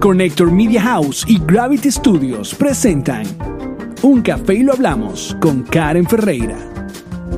Connector Media House y Gravity Studios presentan Un café y lo hablamos con Karen Ferreira.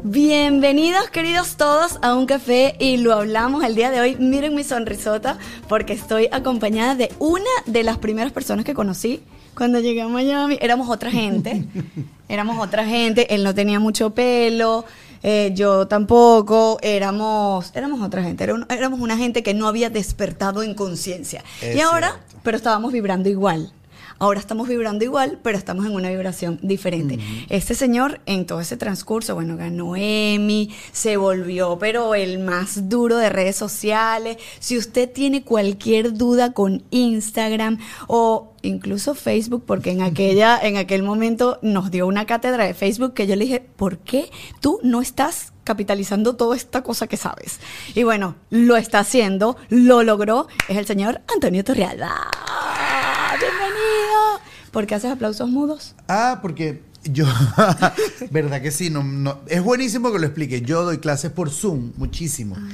Bienvenidos queridos todos a un café y lo hablamos el día de hoy. Miren mi sonrisota porque estoy acompañada de una de las primeras personas que conocí cuando llegué a Miami. Éramos otra gente, éramos otra gente, él no tenía mucho pelo, eh, yo tampoco, éramos, éramos otra gente, éramos una gente que no había despertado en conciencia. Y ahora, pero estábamos vibrando igual. Ahora estamos vibrando igual, pero estamos en una vibración diferente. Este señor, en todo ese transcurso, bueno, ganó Emmy, se volvió, pero el más duro de redes sociales. Si usted tiene cualquier duda con Instagram o incluso Facebook, porque en aquella, en aquel momento nos dio una cátedra de Facebook que yo le dije, ¿por qué tú no estás capitalizando toda esta cosa que sabes? Y bueno, lo está haciendo, lo logró, es el señor Antonio Torrealba. Bienvenido. ¿Por qué haces aplausos mudos? Ah, porque yo, verdad que sí, no, no, es buenísimo que lo explique. Yo doy clases por Zoom muchísimo. Ah.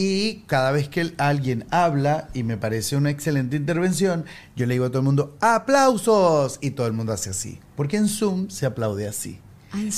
Y cada vez que alguien habla y me parece una excelente intervención, yo le digo a todo el mundo, aplausos. Y todo el mundo hace así. Porque en Zoom se aplaude así.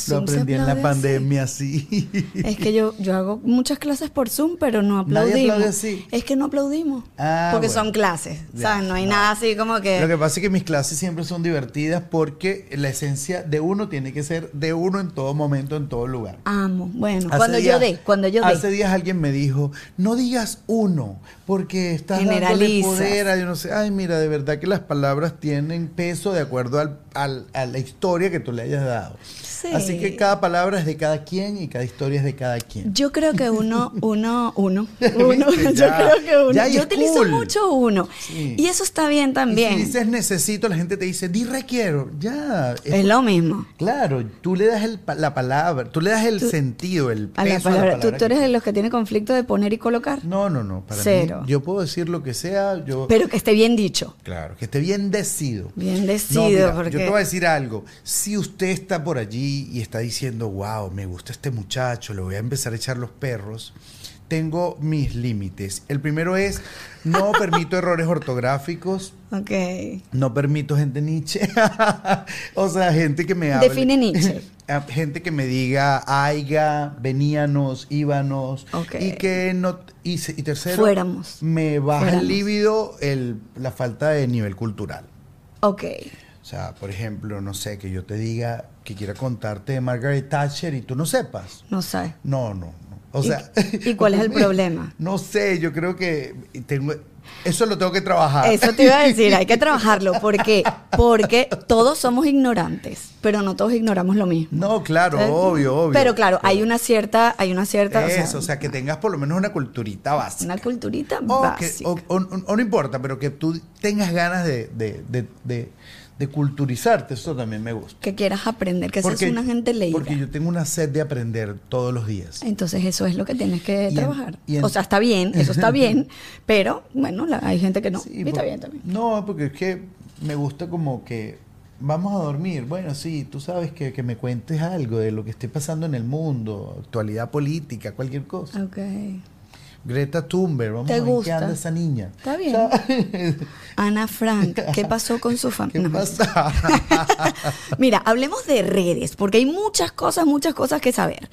Lo aprendí en la pandemia, sí. Es que yo, yo hago muchas clases por Zoom, pero no aplaudimos. así. Es que no aplaudimos. Ah, porque son clases. O sea, no hay nada así como que. Lo que pasa es que mis clases siempre son divertidas porque la esencia de uno tiene que ser de uno en todo momento, en todo lugar. Amo. Bueno, cuando yo dé, cuando yo dé. Hace días alguien me dijo, no digas uno, porque estás dándole poder a yo no sé. Ay, mira, de verdad que las palabras tienen peso de acuerdo al, al, a la historia que tú le hayas dado. Así que cada palabra es de cada quien y cada historia es de cada quien. Yo creo que uno, uno, uno, uno. yo creo que uno. yo utilizo mucho uno. Y eso está bien también. si dices necesito, la gente te dice, di requiero. Ya. Es, lo mismo. Claro, tú le das la palabra, tú le das el sentido, el peso a la palabra. ¿Tú, eres de los que tiene conflicto de poner y colocar? No, no, no. Para Cero. Yo puedo decir lo que sea. Yo, Pero que esté bien dicho. Claro, que esté bien decido. Bien decido. porque... Yo te voy a decir algo. Si usted está por allí y está diciendo, wow, me gusta este muchacho, le voy a empezar a echar los perros, tengo mis límites. El primero es, no permito errores ortográficos. Ok. No permito gente Nietzsche. o sea, gente que me hable. Define Nietzsche. gente que me diga aiga, veníanos, íbanos. Y que no. Y, tercero, Fuéramos. me baja el líbido el, la falta de nivel cultural. Ok. O sea, por ejemplo, no sé, que yo te diga que quiera contarte de Margaret Thatcher y tú no sepas. No sé. No, no, O sea. ¿Y, cuál es el problema? No sé, yo creo que tengo. Eso lo tengo que trabajar. Eso te iba a decir, hay que trabajarlo. ¿Por qué? Porque todos somos ignorantes, pero no todos ignoramos lo mismo. No, claro, obvio, obvio. Pero claro, hay una cierta, hay una cierta. Eso, o sea, que tengas por lo menos una culturita básica. Una culturita básica. o, no importa, pero que tú tengas ganas de, de de culturizarte, eso también me gusta. Que quieras aprender, que seas una gente leída. Porque yo tengo una sed de aprender todos los días. Entonces eso es lo que tienes que trabajar. o sea, está bien, eso está bien, pero bueno, hay gente que no. y está bien también. No, porque es que me gusta como que vamos a dormir. Bueno, sí, tú sabes que, que me cuentes algo de lo que esté pasando en el mundo, actualidad política, cualquier cosa. Ok. Greta Thunberg, vamos a ver qué anda esa niña. Está bien. Ana Frank, ¿qué pasó con su familia? ¿Qué pasa? Mira, hablemos de redes, porque hay muchas cosas, muchas cosas que saber.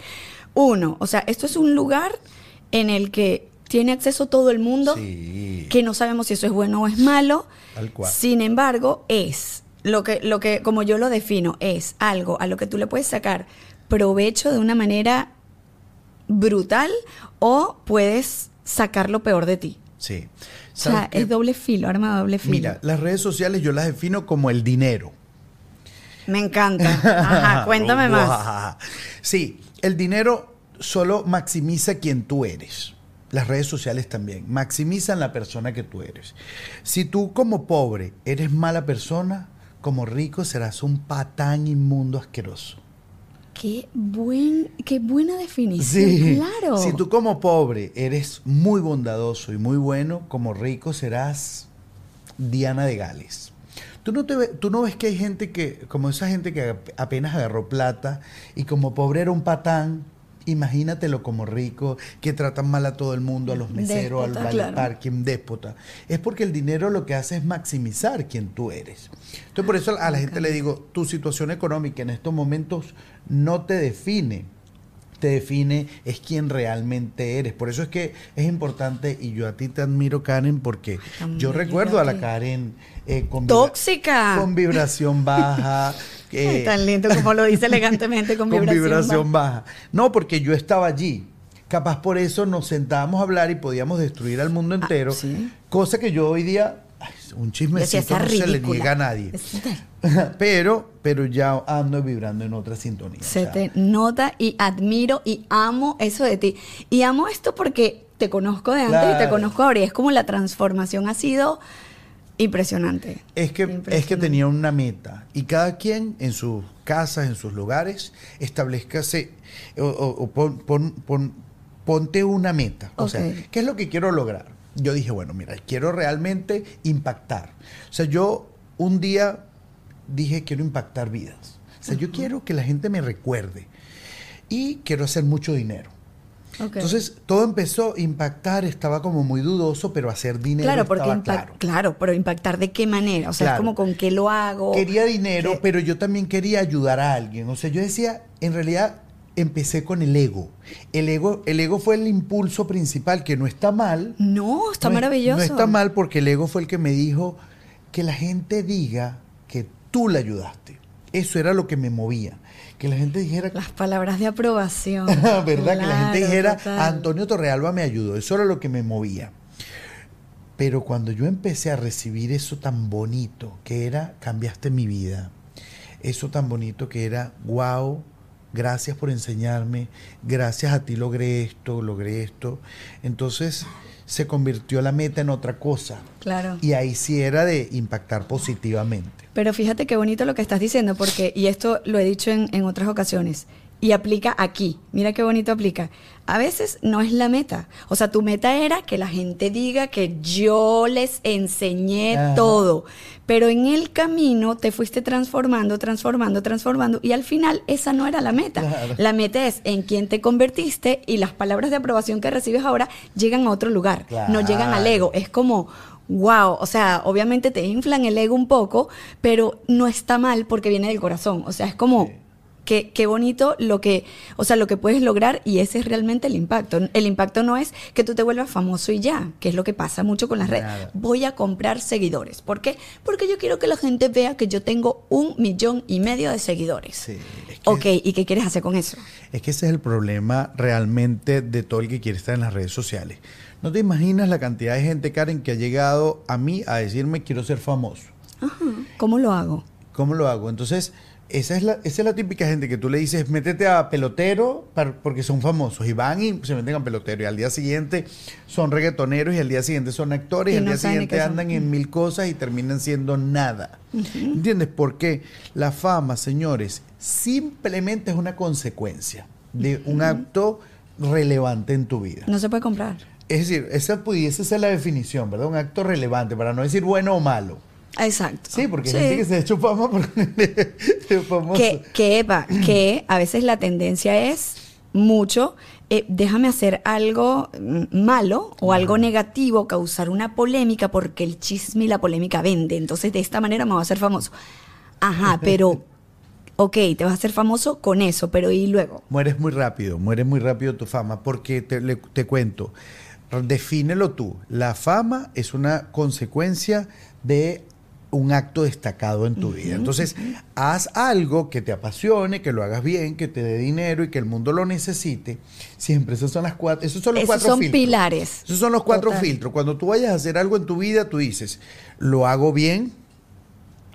Uno, o sea, esto es un lugar en el que tiene acceso todo el mundo, que no sabemos si eso es bueno o es malo. Tal cual. Sin embargo, es lo que, lo que, como yo lo defino, es algo a lo que tú le puedes sacar provecho de una manera brutal o puedes sacar lo peor de ti. Sí. O sea, es doble filo, arma doble filo. Mira, las redes sociales yo las defino como el dinero. Me encanta. Ajá, cuéntame más. Sí, el dinero solo maximiza quien tú eres. Las redes sociales también maximizan la persona que tú eres. Si tú como pobre eres mala persona, como rico serás un patán inmundo asqueroso. Qué, buen, qué buena definición, claro. Si tú como pobre eres muy bondadoso y muy bueno, como rico serás Diana de Gales. Tú no, te tú no ves que hay gente que, como esa gente que apenas agarró plata y como pobre era un patán imagínatelo como rico, que tratan mal a todo el mundo, a los meseros, al claro. parking, déspota. Es porque el dinero lo que hace es maximizar quien tú eres. Entonces, por eso a la gente le digo, tu situación económica en estos momentos no te define te define es quien realmente eres. Por eso es que es importante, y yo a ti te admiro, Karen, porque yo recuerdo a la Karen eh, con, vibra- Tóxica. con vibración baja. Eh, tan lindo como lo dice elegantemente con, con vibración. vibración baja. baja. No, porque yo estaba allí. Capaz por eso nos sentábamos a hablar y podíamos destruir al mundo entero. Ah, sí. Cosa que yo hoy día, un "Esa no se le ridícula". niega a nadie. Pero, pero ya ando vibrando en otra sintonía. Se o sea, te nota y admiro y amo eso de ti. Y amo esto porque te conozco de antes y te conozco ahora. Y es como la transformación ha sido impresionante. Es que, es que tenía una meta y cada quien en sus casas, en sus lugares, establezcase o, o- o pon- pon- pon- ponte una meta. O sea. ¿qué es lo que quiero lograr? Yo dije, bueno, mira, quiero realmente impactar. O sea, yo un día dije, quiero impactar vidas. O sea, yo quiero que la gente me recuerde y quiero hacer mucho dinero. Entonces, todo empezó a impactar, estaba como muy dudoso, pero hacer dinero claro, porque estaba claro. claro, pero impactar de qué manera, o sea, es como con qué lo hago. Quería dinero, que- pero yo también quería ayudar a alguien. O sea, yo decía, en realidad empecé con el ego. El ego, el ego fue el impulso principal, que no está mal. No, está No es- maravilloso. No está mal porque el ego fue el que me dijo que la gente diga que tú le ayudaste. Eso era lo que me movía. Que la gente dijera, Las palabras de aprobación. ¿verdad? que la gente dijera, total. Antonio Torrealba me ayudó. Eso era lo que me movía. Pero cuando yo empecé a recibir eso tan bonito, que era, cambiaste mi vida, eso tan bonito que era, wow, gracias por enseñarme, gracias a ti logré esto, logré esto. Entonces se convirtió la meta en otra cosa. Claro. Y ahí sí era de impactar positivamente. Pero fíjate qué bonito lo que estás diciendo, porque, y esto lo he dicho en, en otras ocasiones, y aplica aquí. Mira qué bonito aplica. A veces no es la meta. O sea, tu meta era que la gente diga que yo les enseñé Ajá. todo. Pero en el camino te fuiste transformando, transformando, transformando. Y al final esa no era la meta. Claro. La meta es en quién te convertiste y las palabras de aprobación que recibes ahora llegan a otro lugar. No llegan al ego. Es como, wow, o sea, obviamente te inflan el ego un poco, pero no está mal porque viene del corazón. O sea, es como, Sí. Qué, qué bonito lo que, o sea, lo que puedes lograr y ese es realmente el impacto. El impacto no es que tú te vuelvas famoso y ya, que es lo que pasa mucho con las redes. Voy a comprar seguidores. ¿Por qué? Porque yo quiero que la gente vea que yo tengo un millón y medio de seguidores. Sí, es que- Ok, ¿y qué quieres hacer con eso? Es que ese es el problema realmente de todo el que quiere estar en las redes sociales. No te imaginas la cantidad de gente, Karen, que ha llegado a mí a decirme quiero ser famoso. Ajá, ¿Cómo lo hago? ¿Cómo lo hago? Entonces, esa es la, esa es la típica gente que tú le dices, métete a pelotero porque son famosos. Y van y se meten a pelotero. Y al día siguiente son reggaetoneros y al día siguiente son actores. Y Y, al no día siguiente andan en mil cosas y terminan siendo nada. ¿Entiendes? Porque la fama, señores, simplemente es una consecuencia de un acto relevante en tu vida. No se puede comprar. Es decir, esa pudiese ser la definición, ¿verdad? Un acto relevante, para no decir bueno o malo. Exacto. Sí, porque Sí. hay gente que se ha hecho fama por famoso. que, que, Eva, que a veces la tendencia es mucho, eh, déjame hacer algo mm, malo o algo negativo, causar una polémica, porque el chisme y la polémica vende. Entonces, de esta manera me voy a hacer famoso. Ajá, pero, ok, te vas a hacer famoso con eso, pero ¿y luego? Mueres muy rápido, mueres muy rápido tu fama, porque te, le- te cuento, defínelo tú. La fama es una consecuencia de un acto destacado en tu vida. Entonces, haz algo que te apasione, que lo hagas bien, que te dé dinero y que el mundo lo necesite. Siempre, esos son las cuatro, esos son los Esos cuatro son filtros. pilares. Esos son los cuatro Total. filtros. Cuando tú vayas a hacer algo en tu vida, tú dices, lo hago bien,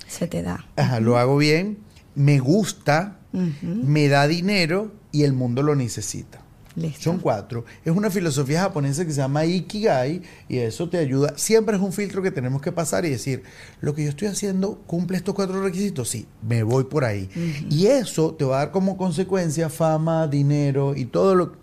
Se te da. Ajá, lo hago bien, me gusta, me da dinero y el mundo lo necesita. Listo. Son cuatro. Es una filosofía japonesa que se llama Ikigai y eso te ayuda. Siempre es un filtro que tenemos que pasar y decir, lo que yo estoy haciendo cumple estos cuatro requisitos. Sí, me voy por ahí. Y eso te va a dar como consecuencia fama, dinero y todo lo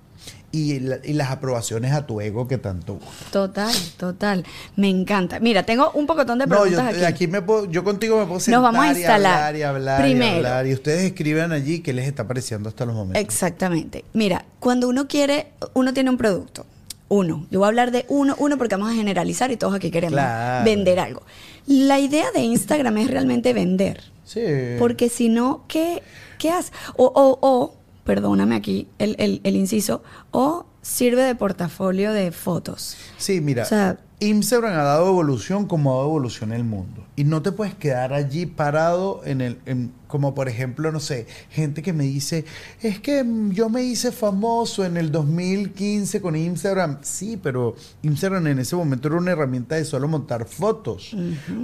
y, la- y las aprobaciones a tu ego que tanto gusta. Total, total. Me encanta. Mira, tengo un pocotón de No, preguntas yo aquí. aquí me puedo, yo contigo me puedo sentar vamos a y instalar. hablar y hablar Primero. y hablar. Y ustedes escriban allí qué les está pareciendo hasta los momentos. Exactamente. Mira, cuando uno quiere, uno tiene un producto. Uno. Yo voy a hablar de uno, uno porque vamos a generalizar y todos aquí queremos Claro. vender algo. La idea de Instagram es realmente vender. Sí. Porque si no, ¿qué, qué hace? O, o, o, perdóname aquí el, el, el inciso, o sirve de portafolio de fotos. Sí, mira, O sea- Instagram ha dado evolución como ha dado evolución el mundo. Y no te puedes quedar allí parado en el, en- como por ejemplo, no sé, gente que me dice, es que mm, yo me hice famoso en el 2015 con Instagram. Sí, pero Instagram en ese momento era una herramienta de solo montar fotos.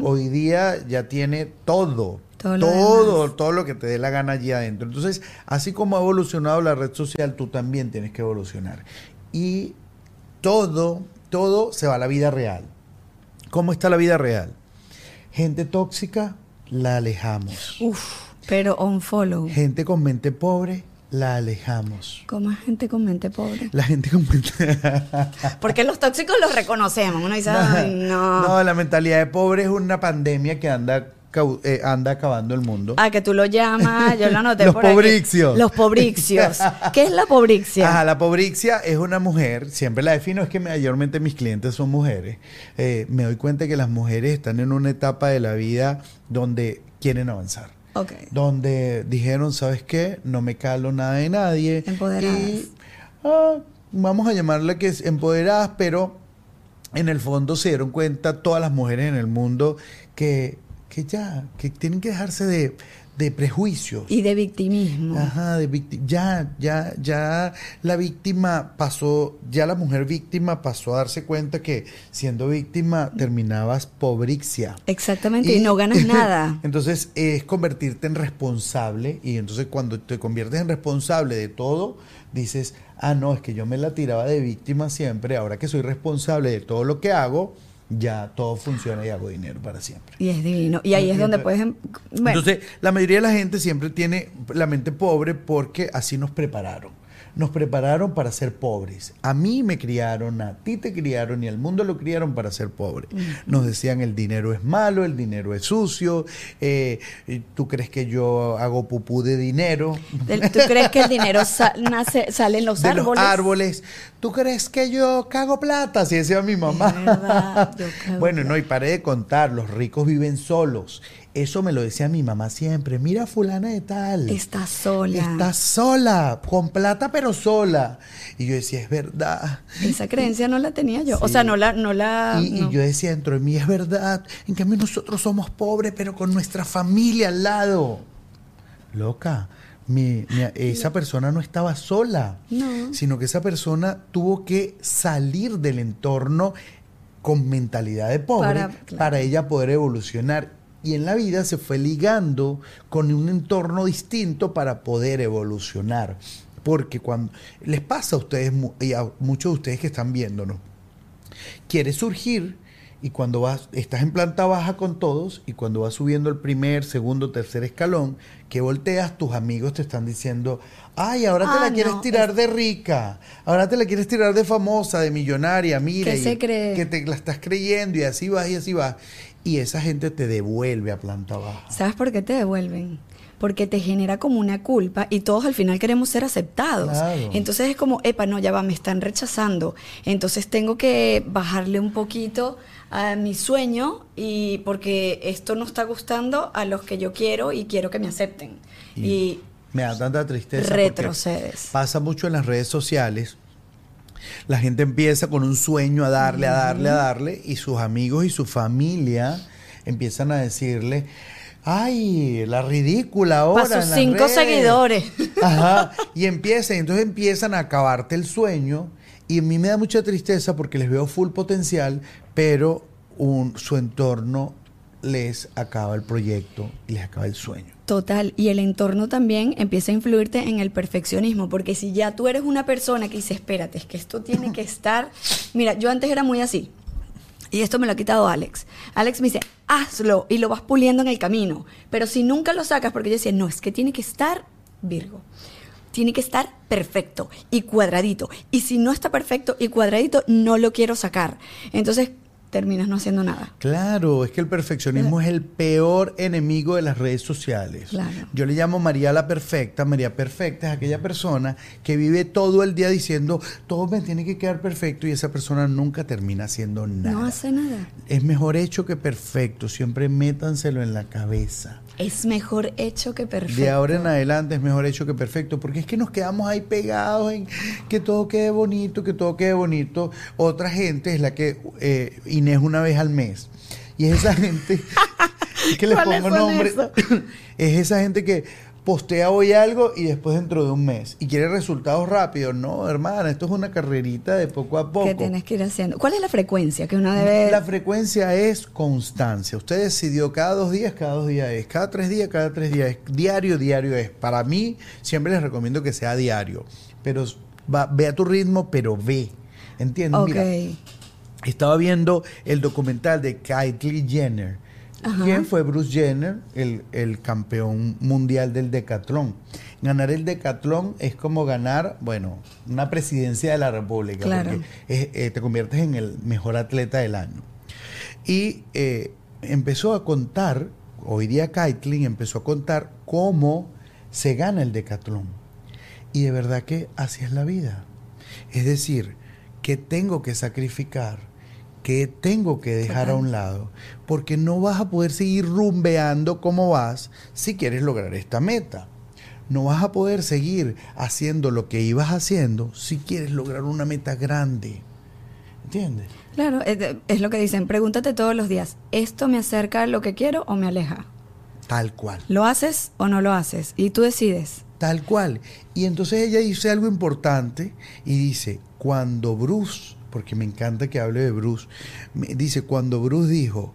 Hoy día ya tiene todo. Todo lo todo, lo que te dé la gana allí adentro. Entonces, así como ha evolucionado la red social, tú también tienes que evolucionar. Y todo, todo se va a la vida real. ¿Cómo está la vida real? Gente tóxica, la alejamos. Uf, pero on follow. Gente con mente pobre, la alejamos. Como es gente con mente pobre. La gente con mente... Porque los tóxicos los reconocemos. Uno dice, ay, no. No, la mentalidad de pobre es una pandemia que anda, eh, anda acabando el mundo. Ah, que tú lo llamas, yo lo anoté Los por aquí. pobrixios. Los pobrixios. ¿Qué es la pobrixia? Ajá, la pobrixia es una mujer, siempre la defino, es que mayormente mis clientes son mujeres. Eh, me doy cuenta que las mujeres están en una etapa de la vida donde quieren avanzar. Ok. Donde dijeron, ¿sabes qué? No me calo nada de nadie. Empoderadas. Y ah, vamos a llamarla que es empoderadas, pero en el fondo se dieron cuenta todas las mujeres en el mundo que, que ya, que tienen que dejarse de, de prejuicios. Y de victimismo. Ajá, de víctima. Ya, ya, ya la víctima pasó, ya la mujer víctima pasó a darse cuenta que siendo víctima terminabas pobrixia. Exactamente, y, no ganas nada. Entonces es convertirte en responsable y entonces cuando te conviertes en responsable de todo, dices, ah, no, es que yo me la tiraba de víctima siempre, ahora que soy responsable de todo lo que hago, ya todo funciona y hago dinero para siempre. Y es divino. Y ahí es donde puedes. em- Bueno, Entonces, la mayoría de la gente siempre tiene la mente pobre porque así nos prepararon. Nos prepararon para ser pobres. A mí me criaron, a ti te criaron y al mundo lo criaron para ser pobre. Nos decían el dinero es malo, el dinero es sucio, eh, tú crees que yo hago pupú de dinero. ¿tú crees que el dinero sa- nace, sale en los de árboles? los árboles. ¿Tú crees que yo cago plata? Así decía mi mamá. verdad, yo cago bueno, no, y paré de contar, los ricos viven solos. Eso me lo decía mi mamá siempre. Mira fulana de tal. Está sola. Está sola, con plata pero sola. Y yo decía, es verdad. Esa creencia no la tenía yo. O sea, no la. No la Y, yo decía dentro de mí, es verdad. En cambio nosotros somos pobres, pero con nuestra familia al lado. Loca, mi- mi- esa persona no estaba sola, No. sino que esa persona tuvo que salir del entorno con mentalidad de pobre Para- ella poder evolucionar. Y en la vida se fue ligando con un entorno distinto para poder evolucionar. Porque cuando les pasa a ustedes y a muchos de ustedes que están viéndonos, quieres surgir y cuando vas, estás en planta baja con todos y cuando vas subiendo el primer, segundo, tercer escalón, que volteas, tus amigos te están diciendo, ay, ahora te Ah, la quieres no, tirar es- de rica, ahora te la quieres tirar de famosa, de millonaria, mira, ¿Qué y se cree? que te la estás creyendo y así vas y así vas. Y esa gente te devuelve a planta baja. ¿Sabes por qué te devuelven? Porque te genera como una culpa y todos al final queremos ser aceptados. Claro. Entonces es como, epa, no, ya va, me están rechazando. Entonces tengo que bajarle un poquito a mi sueño y porque esto no está gustando a los que yo quiero y quiero que me acepten. Y, me da tanta tristeza. retrocedes. Pasa mucho en las redes sociales. La gente empieza con un sueño a darle, a darle, a darle, y sus amigos y su familia empiezan a decirle, ay, la ridícula ahora. Pa' sus en cinco redes". seguidores. Ajá. Y empiezan, entonces empiezan a acabarte el sueño. Y a mí me da mucha tristeza porque les veo full potencial, pero un, su entorno les acaba el proyecto y les acaba el sueño. Total, y el entorno también empieza a influirte en el perfeccionismo, porque si ya tú eres una persona que dice, espérate, es que esto tiene que estar, mira, yo antes era muy así, y esto me lo ha quitado Alex. Alex me dice, hazlo y lo vas puliendo en el camino, pero si nunca lo sacas, porque yo decía, no, es que tiene que estar Virgo. tiene que estar perfecto y cuadradito. Y si no está perfecto y cuadradito, no lo quiero sacar. Entonces, terminas no haciendo nada. Claro, es que el perfeccionismo es el peor enemigo de las redes sociales. Claro. Yo le llamo María la Perfecta. María Perfecta es aquella persona que vive todo el día diciendo, todo me tiene que quedar perfecto y esa persona nunca termina haciendo nada. No hace nada. Es mejor hecho que perfecto. Siempre métanselo en la cabeza. Es mejor hecho que perfecto. De ahora en adelante es mejor hecho que perfecto, porque es que nos quedamos ahí pegados en que todo quede bonito, que todo quede bonito. Otra gente es la que eh, Inés una vez al mes. Y es esa gente, es que les ¿Cuáles pongo nombre, es esa gente que postea hoy algo y después dentro de un mes y quiere resultados rápidos. No, hermana, esto es una carrerita de poco a poco. que tienes que ir haciendo. ¿Cuál es la frecuencia que uno debe La frecuencia es constancia. Usted decidió cada dos días, cada dos días es. Cada tres días, cada tres días es. Diario, diario es. Para mí, siempre les recomiendo que sea diario. Pero va, ve a tu ritmo, pero ve. ¿Entiendes? Ok. Mira, estaba viendo el documental de Kylie Jenner. Ajá. ¿Quién fue Bruce Jenner? El, el campeón mundial del decatlón. Ganar el decatlón es como ganar, bueno, una presidencia de la República. Claro. Porque es- eh, te conviertes en el mejor atleta del año. Y eh, empezó a contar, hoy día Kaitlin empezó a contar cómo se gana el decatlón. Y de verdad que así es la vida. Es decir, que tengo que sacrificar, que tengo que dejar a un lado, porque no vas a poder seguir rumbeando como vas si quieres lograr esta meta. No vas a poder seguir haciendo lo que ibas haciendo si quieres lograr una meta grande. ¿Entiendes? Claro, es lo que dicen, pregúntate todos los días, ¿esto me acerca a lo que quiero o me aleja? Tal cual. ¿Lo haces o no lo haces? Y tú decides. Tal cual. Y entonces ella dice algo importante y dice, cuando Bruce, porque me encanta que hable de Bruce, me- dice, cuando Bruce dijo,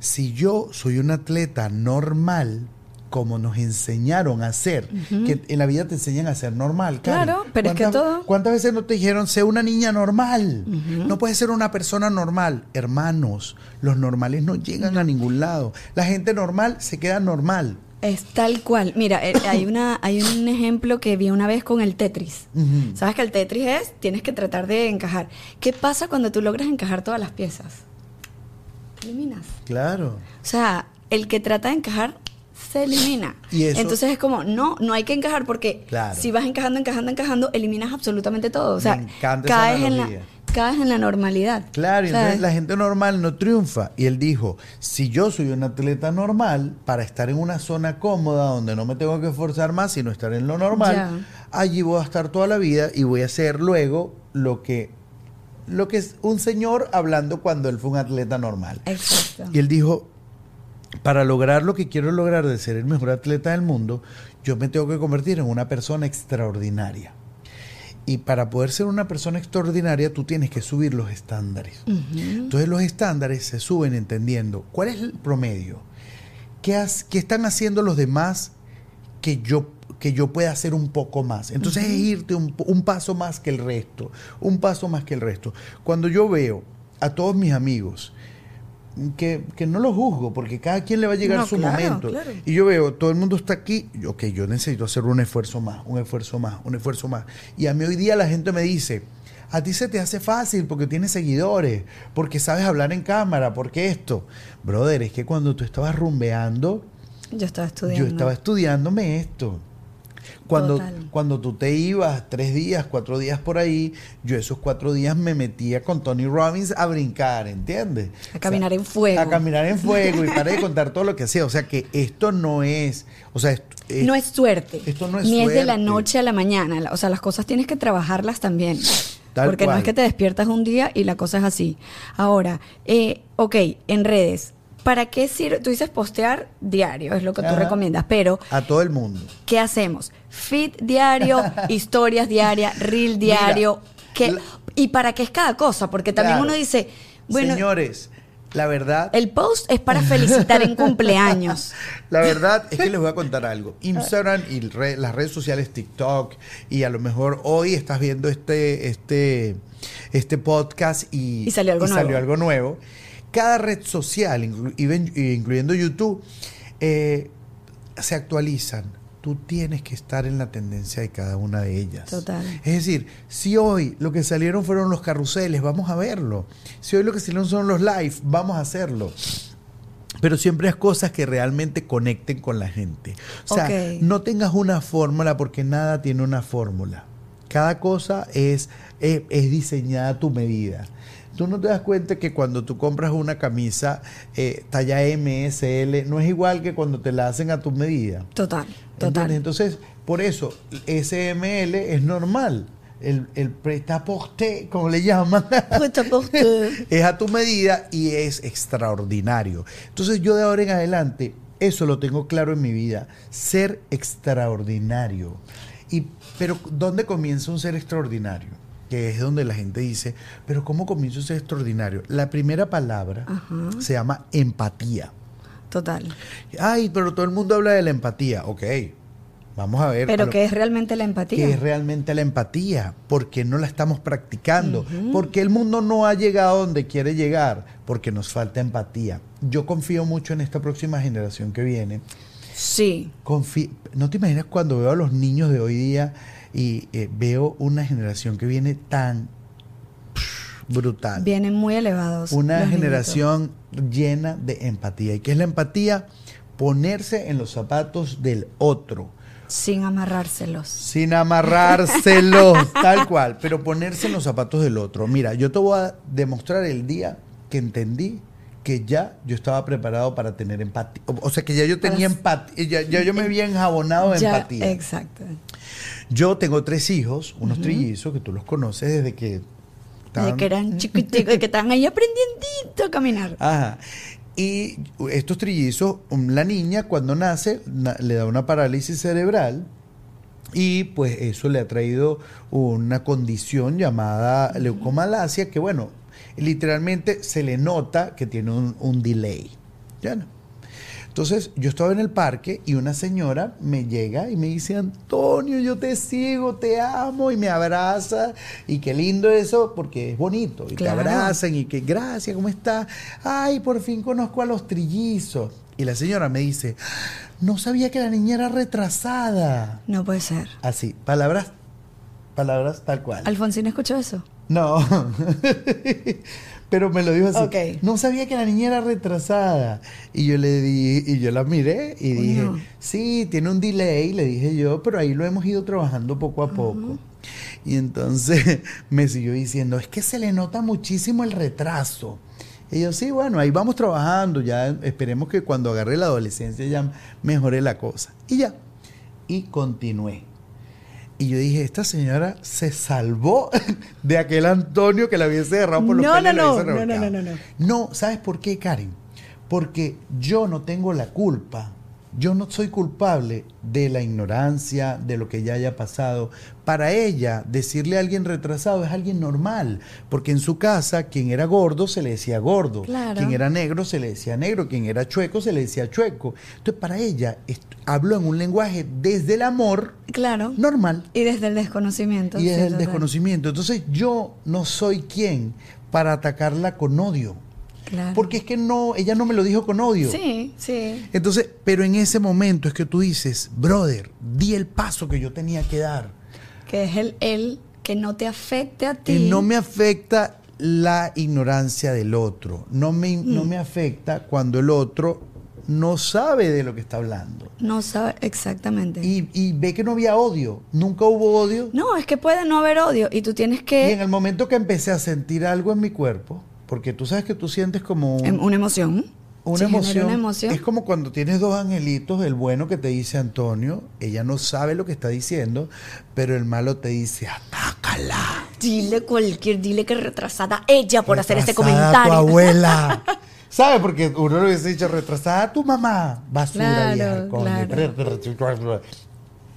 si yo soy un atleta normal, como nos enseñaron a ser, que en la vida te enseñan a ser normal. Cari. Claro, pero es que ¿Cuántas- todo- ¿Cuántas veces no te dijeron, sé una niña normal? No puedes ser una persona normal. Hermanos, los normales no llegan a ningún lado. La gente normal se queda normal. Es tal cual. Mira, eh, hay, una, hay un ejemplo que vi una vez con el Tetris. ¿Sabes que el Tetris es? Tienes que tratar de encajar. ¿Qué pasa cuando tú logras encajar todas las piezas? Eliminas. Claro. O sea, el que trata de encajar se elimina. Y eso- Entonces es como, no, no hay que encajar porque Claro. si vas encajando, encajando, encajando, eliminas absolutamente todo. O sea, caes en, la, en la normalidad. Claro, y entonces la gente normal no triunfa. Y él dijo, si yo soy un atleta normal, para estar en una zona cómoda donde no me tengo que esforzar más, sino estar en lo normal, Ya. allí voy a estar toda la vida y voy a hacer luego lo que, lo que es un señor hablando cuando él fue un atleta normal. Exacto. Y él dijo, para lograr lo que quiero lograr de ser el mejor atleta del mundo, yo me tengo que convertir en una persona extraordinaria. Y para poder ser una persona extraordinaria, tú tienes que subir los estándares. Entonces los estándares se suben entendiendo cuál es el promedio, qué, has- qué están haciendo los demás que yo, que yo pueda hacer un poco más. Entonces es irte un, un paso más que el resto, un paso más que el resto. Cuando yo veo a todos mis amigos, que, que no los juzgo, porque cada quien le va a llegar No, su claro, momento. claro. Y yo veo, todo el mundo está aquí, y, ok, yo necesito hacer un esfuerzo más, un esfuerzo más, un esfuerzo más. Y a mí hoy día la gente me dice, a ti se te hace fácil porque tienes seguidores, porque sabes hablar en cámara, porque esto. Brother, es que cuando tú estabas rumbeando, Yo estaba estudiando. yo estaba estudiándome esto. Cuando, Total. cuando tú te ibas tres días, cuatro días por ahí, yo esos cuatro días me metía con Tony Robbins a brincar, ¿entiendes? A caminar en fuego. A caminar en fuego y para de contar todo lo que hacía. O sea que esto no es, o sea, es- no es suerte. esto no es Ni es de la noche a la mañana. O sea, las cosas tienes que trabajarlas también. Tal porque no es que te despiertas un día y la cosa es así. Ahora, eh, ok, en redes. ¿Para qué sirve? Tú dices postear diario, es lo que tú recomiendas, pero a todo el mundo. ¿qué hacemos? Feed diario, historias diarias, reel diario. ¿qué- la- ¿Y para qué es cada cosa? Porque también Claro. uno dice, bueno, Señores, la verdad, el post es para felicitar en cumpleaños. La verdad es que les voy a contar algo. Instagram y re- las redes sociales TikTok y a lo mejor hoy estás viendo este este este podcast y, Y salió algo nuevo. salió algo nuevo. Cada red social, incluyendo YouTube, eh, se actualizan. Tú tienes que estar en la tendencia de cada una de ellas. Total. Es decir, si hoy lo que salieron fueron los carruseles, vamos a verlo. Si hoy lo que salieron son los live, vamos a hacerlo. Pero siempre es cosas que realmente conecten con la gente. O sea, no tengas una fórmula porque nada tiene una fórmula. Cada cosa es, es, es diseñada a tu medida. Tú no te das cuenta que cuando tú compras una camisa eh, talla M, S, L, no es igual que cuando te la hacen a tu medida. Total, total. Entonces, por eso, SML es normal. El, el pretaporte, como le llaman, es a tu medida y es extraordinario. Entonces, yo de ahora en adelante, eso lo tengo claro en mi vida, ser extraordinario. Y, pero, ¿dónde comienza un ser extraordinario? Que es donde la gente dice, pero ¿cómo comienza un ser extraordinario? La primera palabra Ajá. se llama empatía. Total. Ay, pero todo el mundo habla de la empatía. Ok, vamos a ver. Pero ¿qué es realmente la empatía? ¿Qué es realmente la empatía? ¿Por qué no la estamos practicando? Porque el mundo no ha llegado donde quiere llegar? Porque nos falta empatía. Yo confío mucho en esta próxima generación que viene. Sí. Confi- ¿No te imaginas cuando veo a los niños de hoy día y eh, veo una generación que viene tan pff, brutal? Vienen muy elevados. Una generación llena de empatía. ¿Y qué es la empatía? Ponerse en los zapatos del otro, Sin amarrárselos. sin amarrárselos, tal cual, pero ponerse en los zapatos del otro. Mira, yo te voy a demostrar el día que entendí que ya yo estaba preparado para tener empatía. O, o sea, que ya yo tenía empatía, ya, ya yo me había enjabonado de Ya, empatía. exacto. Yo tengo tres hijos, unos trillizos que tú los conoces desde que estaban- que eran chiquiticos, que estaban ahí aprendiendo a caminar. Ajá. Y estos trillizos, um, la niña cuando nace na- le da una parálisis cerebral y pues eso le ha traído una condición llamada leucomalacia que bueno, literalmente se le nota que tiene un, un delay. ¿Ya no? Entonces yo estaba en el parque y una señora me llega y me dice, Antonio, yo te sigo, te amo y me abraza y qué lindo eso porque es bonito y Claro. te abrazan y que gracias, ¿cómo estás? Ay, por fin conozco a los trillizos. Y la señora me dice, no sabía que la niña era retrasada. No puede ser. Así, palabras, palabras tal cual. ¿Alfonsín escuchó eso? No, pero me lo dijo así. No sabía que la niña era retrasada. Y yo le di, y yo la miré y dije, sí, tiene un delay, le dije yo, pero ahí lo hemos ido trabajando poco a poco. Y entonces me siguió diciendo, es que se le nota muchísimo el retraso. Y yo, sí, bueno, ahí vamos trabajando, ya esperemos que cuando agarre la adolescencia ya mejore la cosa. Y ya. Y continué. Y yo dije, esta señora se salvó de aquel Antonio que la hubiese agarrado por los No, pelos y no, la no, no, no, no, no, no. No, ¿sabes por qué, Karen? Porque yo no tengo la culpa. Yo no soy culpable de la ignorancia, de lo que ya haya pasado. Para ella, decirle a alguien retrasado es alguien normal, porque en su casa, quien era gordo se le decía gordo, Claro. quien era negro se le decía negro, quien era chueco se le decía chueco. Entonces, para ella, habló en un lenguaje desde el amor Claro. normal Y desde el desconocimiento. y sí, desde el total. desconocimiento. Entonces, yo no soy quien para atacarla con odio. Claro. Porque es que no, ella no me lo dijo con odio. Sí, sí. Entonces, pero en ese momento es que tú dices, brother, di el paso que yo tenía que dar. Que es el, el que no te afecte a ti. Que no me afecta la ignorancia del otro. No me, no Mm. me afecta cuando el otro no sabe de lo que está hablando. No sabe exactamente. Y, y ve que no había odio. Nunca hubo odio. no, es que puede no haber odio y tú tienes Y en que... el momento que empecé a sentir algo en mi cuerpo, porque tú sabes que tú sientes como em, Una emoción. una, emoción, Una emoción. Es como cuando tienes dos angelitos, el bueno que te dice Antonio, ella no sabe lo que está diciendo, pero el malo te dice, atácala. Dile cualquier, dile que retrasada ella por hacer ese Retrasada comentario. tu abuela. ¿Sabes? Porque uno le hubiese dicho retrasada a tu mamá. Basura, Claro, vieja, coño. claro.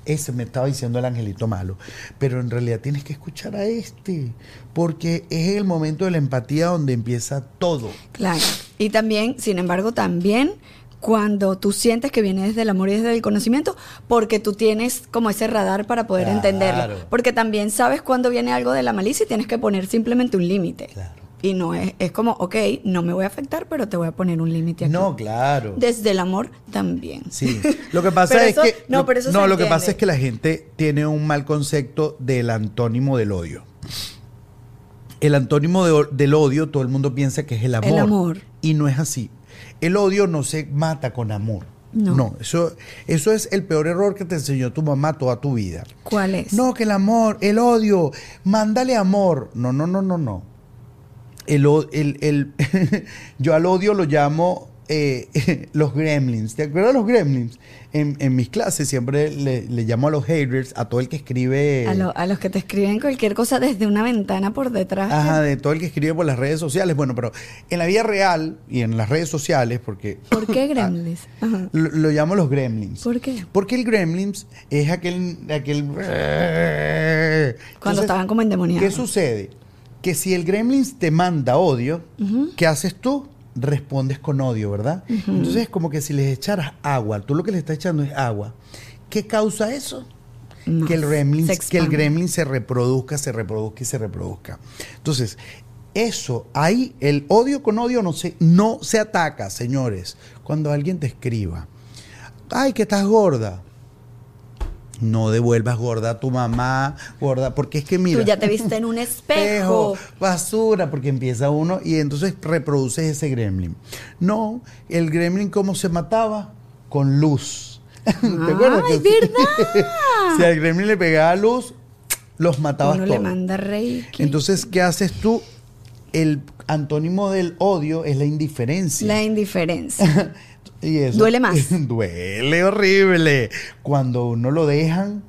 Ese me estaba diciendo el angelito malo. Pero en realidad tienes que escuchar a este. Porque es el momento de la empatía donde empieza todo. Claro. Y también, sin embargo, también cuando tú sientes que viene desde el amor y desde el conocimiento, porque tú tienes como ese radar para poder Claro. entenderlo. Porque también sabes cuando viene algo de la malicia y tienes que poner simplemente un límite. Claro. Y no es, es como, ok, no me voy a afectar, pero te voy a poner un límite aquí. No, claro. Desde el amor también. Sí. Lo que pasa es eso- que. no, lo- pero eso se no, lo que pasa es que la gente tiene un mal concepto del antónimo del odio. El antónimo de del odio, todo el mundo piensa que es el amor. amor. Y no es así. El odio no se mata con amor. No. eso, eso es el peor error que te enseñó tu mamá toda tu vida. ¿Cuál es? No, que el amor, el odio, mándale amor. No, no, no, no, no. El, el, el- yo al odio lo llamo eh, los gremlins. ¿Te acuerdas de los gremlins? En, en mis clases siempre le, le llamo a los haters, a todo el que escribe... A, lo- a los que te escriben cualquier cosa desde una ventana por detrás. Ajá, de todo el que escribe por las redes sociales. Bueno, pero en la vida real y en las redes sociales, porque... ¿Por qué gremlins? Ajá. Lo, lo llamo los gremlins. ¿Por qué? Porque el gremlins es aquel... aquel Cuando estaban como endemoniados. ¿Qué sucede? Que si el gremlins te manda odio, ¿qué haces tú? Respondes con odio, ¿verdad? Entonces es como que si les echaras agua, tú lo que le estás echando es agua. ¿Qué causa eso? Más. Que el, gremlin, Se que el gremlin se reproduzca, se reproduzca y se reproduzca. Entonces, eso, ahí el odio con odio no se, no se ataca, señores. Cuando alguien te escriba, ay, que estás gorda. No devuelvas gorda a tu mamá, gorda, porque es que mira. Tú ya te viste en un espejo. basura, porque empieza uno y entonces reproduces ese gremlin. No, el gremlin, ¿cómo se mataba? Con luz. ¿Te acuerdas? ¡Ay, que si- verdad! si al gremlin le pegaba luz, los matabas Uno todos. le manda. Entonces, ¿qué haces tú? El antónimo del odio es la indiferencia. La indiferencia. Y eso- Duele más. duele horrible. Cuando uno lo dejan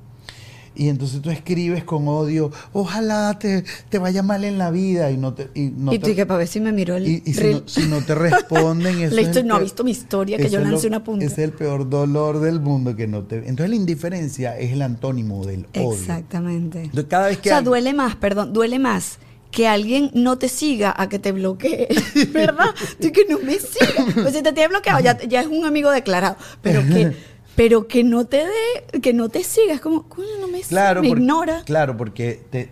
y entonces tú escribes con odio, ojalá te, te vaya mal en la vida y no te... Y, no y te- tú que para ver si me miró el y- y si, no, si no te responden... eso no ha visto mi historia, que yo lo- lancé una punta. Es el peor dolor del mundo que no te... Entonces la indiferencia es el antónimo del odio. Exactamente. Entonces, cada vez O que... sea, alguien- duele más, perdón, duele más que alguien no te siga a que te bloquee, ¿verdad? Tú que no me siga. Pues si te tiene bloqueado, ya, ya es un amigo declarado. Pero que, pero que no te dé, que no te siga. Es como, coño, no me siga, Claro, me porque, ignora. Claro, porque te-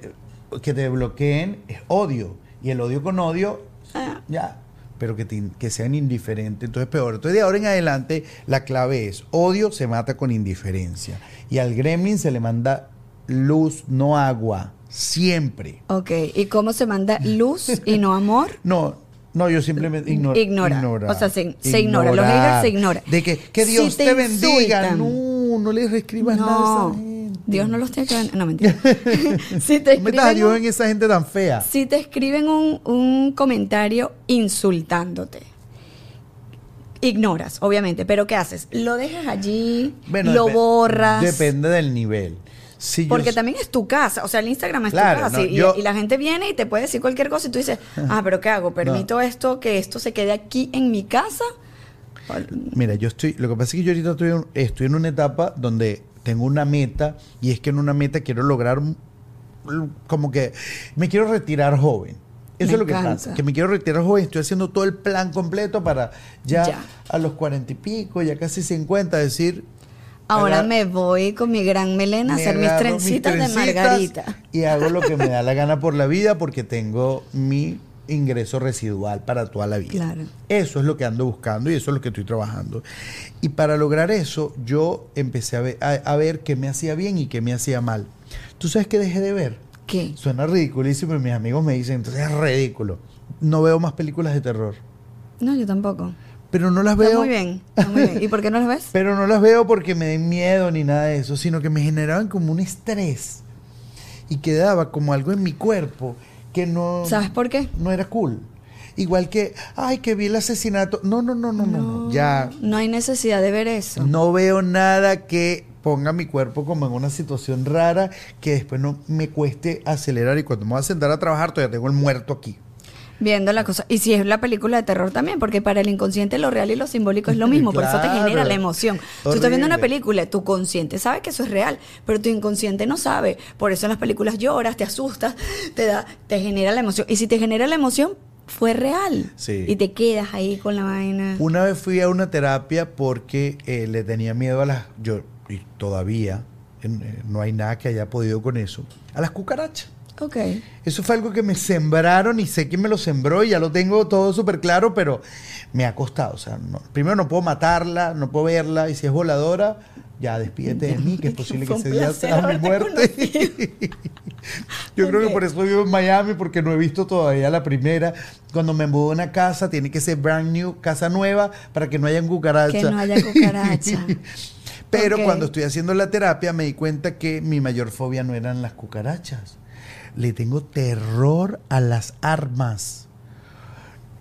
que te bloqueen es odio. Y el odio con odio, Ah. ya. Pero que, te- que sean indiferentes, entonces peor. Entonces de ahora en adelante la clave es, odio se mata con indiferencia. Y al gremlin se le manda luz, no agua. Siempre. Ok, ¿y cómo se manda luz y no amor? No, no, yo simplemente ignoro. Ignora. O sea, se- se ignora. Los haters se ignoran. De que, que Si Dios te te, bendiga. No, no les escribas nada a No, esa gente. Dios no los tiene que. No, mentira. si te No escriben Dios en esa gente tan fea. Si te escriben un, un comentario insultándote, ignoras, obviamente, pero ¿qué haces? Lo dejas allí, Bueno, lo borras. Depende del nivel. Porque también es tu casa, o sea, el Instagram es Claro, tu casa no, y, yo- y la gente viene y te puede decir cualquier cosa y tú dices, ah, pero ¿qué hago? ¿Permito esto, que esto se quede aquí en mi casa? Mira, yo estoy. Lo que pasa es que yo ahorita estoy, en- estoy en una etapa donde tengo una meta y es que en una meta quiero lograr como que me quiero retirar joven. Eso Me es lo que pasa. Que me quiero retirar joven. Estoy haciendo todo el plan completo para ya, Ya. a los cuarenta y pico, ya casi cincuenta, decir. Ahora me voy con mi gran melena a hacer mis trencitas, de margarita. Y hago lo que me da la gana por la vida porque tengo mi ingreso residual para toda la vida. Claro. Eso es lo que ando buscando y eso es lo que estoy trabajando. Y para lograr eso, yo empecé a ver, a, a ver qué me hacía bien y qué me hacía mal. ¿Tú sabes qué dejé de ver? ¿Qué? Suena ridiculísimo y mis amigos me dicen, entonces es ridículo. No veo más películas de terror. No, yo tampoco. Pero no las Está veo. muy bien, está muy bien. ¿Y por qué no las ves? Pero no las veo porque me den miedo ni nada de eso, sino que me generaban como un estrés y quedaba como algo en mi cuerpo que no, ¿Sabes por qué? no era cool. Igual que, ay, que vi el asesinato. No, no, no, no, no, no. Ya No hay necesidad de ver eso. no veo nada que ponga mi cuerpo como en una situación rara que después no me cueste acelerar y cuando me voy a sentar a trabajar todavía tengo el muerto aquí. Viendo la cosa. Y si es la película de terror también, porque para el inconsciente lo real y lo simbólico es lo mismo, por eso te genera la emoción. Tú estás viendo una Horrible. película, tu consciente sabe que eso es real, pero tu inconsciente no sabe. Por eso en las películas lloras, te asustas, te da, te genera la emoción. Y si te genera la emoción, fue real. Sí. Y te quedas ahí con la vaina. Una vez fui a una terapia porque eh, le tenía miedo a las. Yo, y todavía eh, no hay nada que haya podido con eso. A las cucarachas. Ok. Eso fue algo que me sembraron y sé quién me lo sembró y ya lo tengo todo súper claro, pero me ha costado. O sea, no- primero no puedo matarla, no puedo verla y si es voladora, ya despídete de mí, que es posible que ese día sea mi muerte. Yo creo que por eso vivo en Miami, porque no he visto todavía la primera. Cuando me mudo a una casa, tiene que ser brand new, casa nueva, para que no haya cucarachas. Que no haya cucaracha. Pero cuando estoy haciendo la terapia me di cuenta que mi mayor fobia no eran las cucarachas. Le tengo terror a las armas.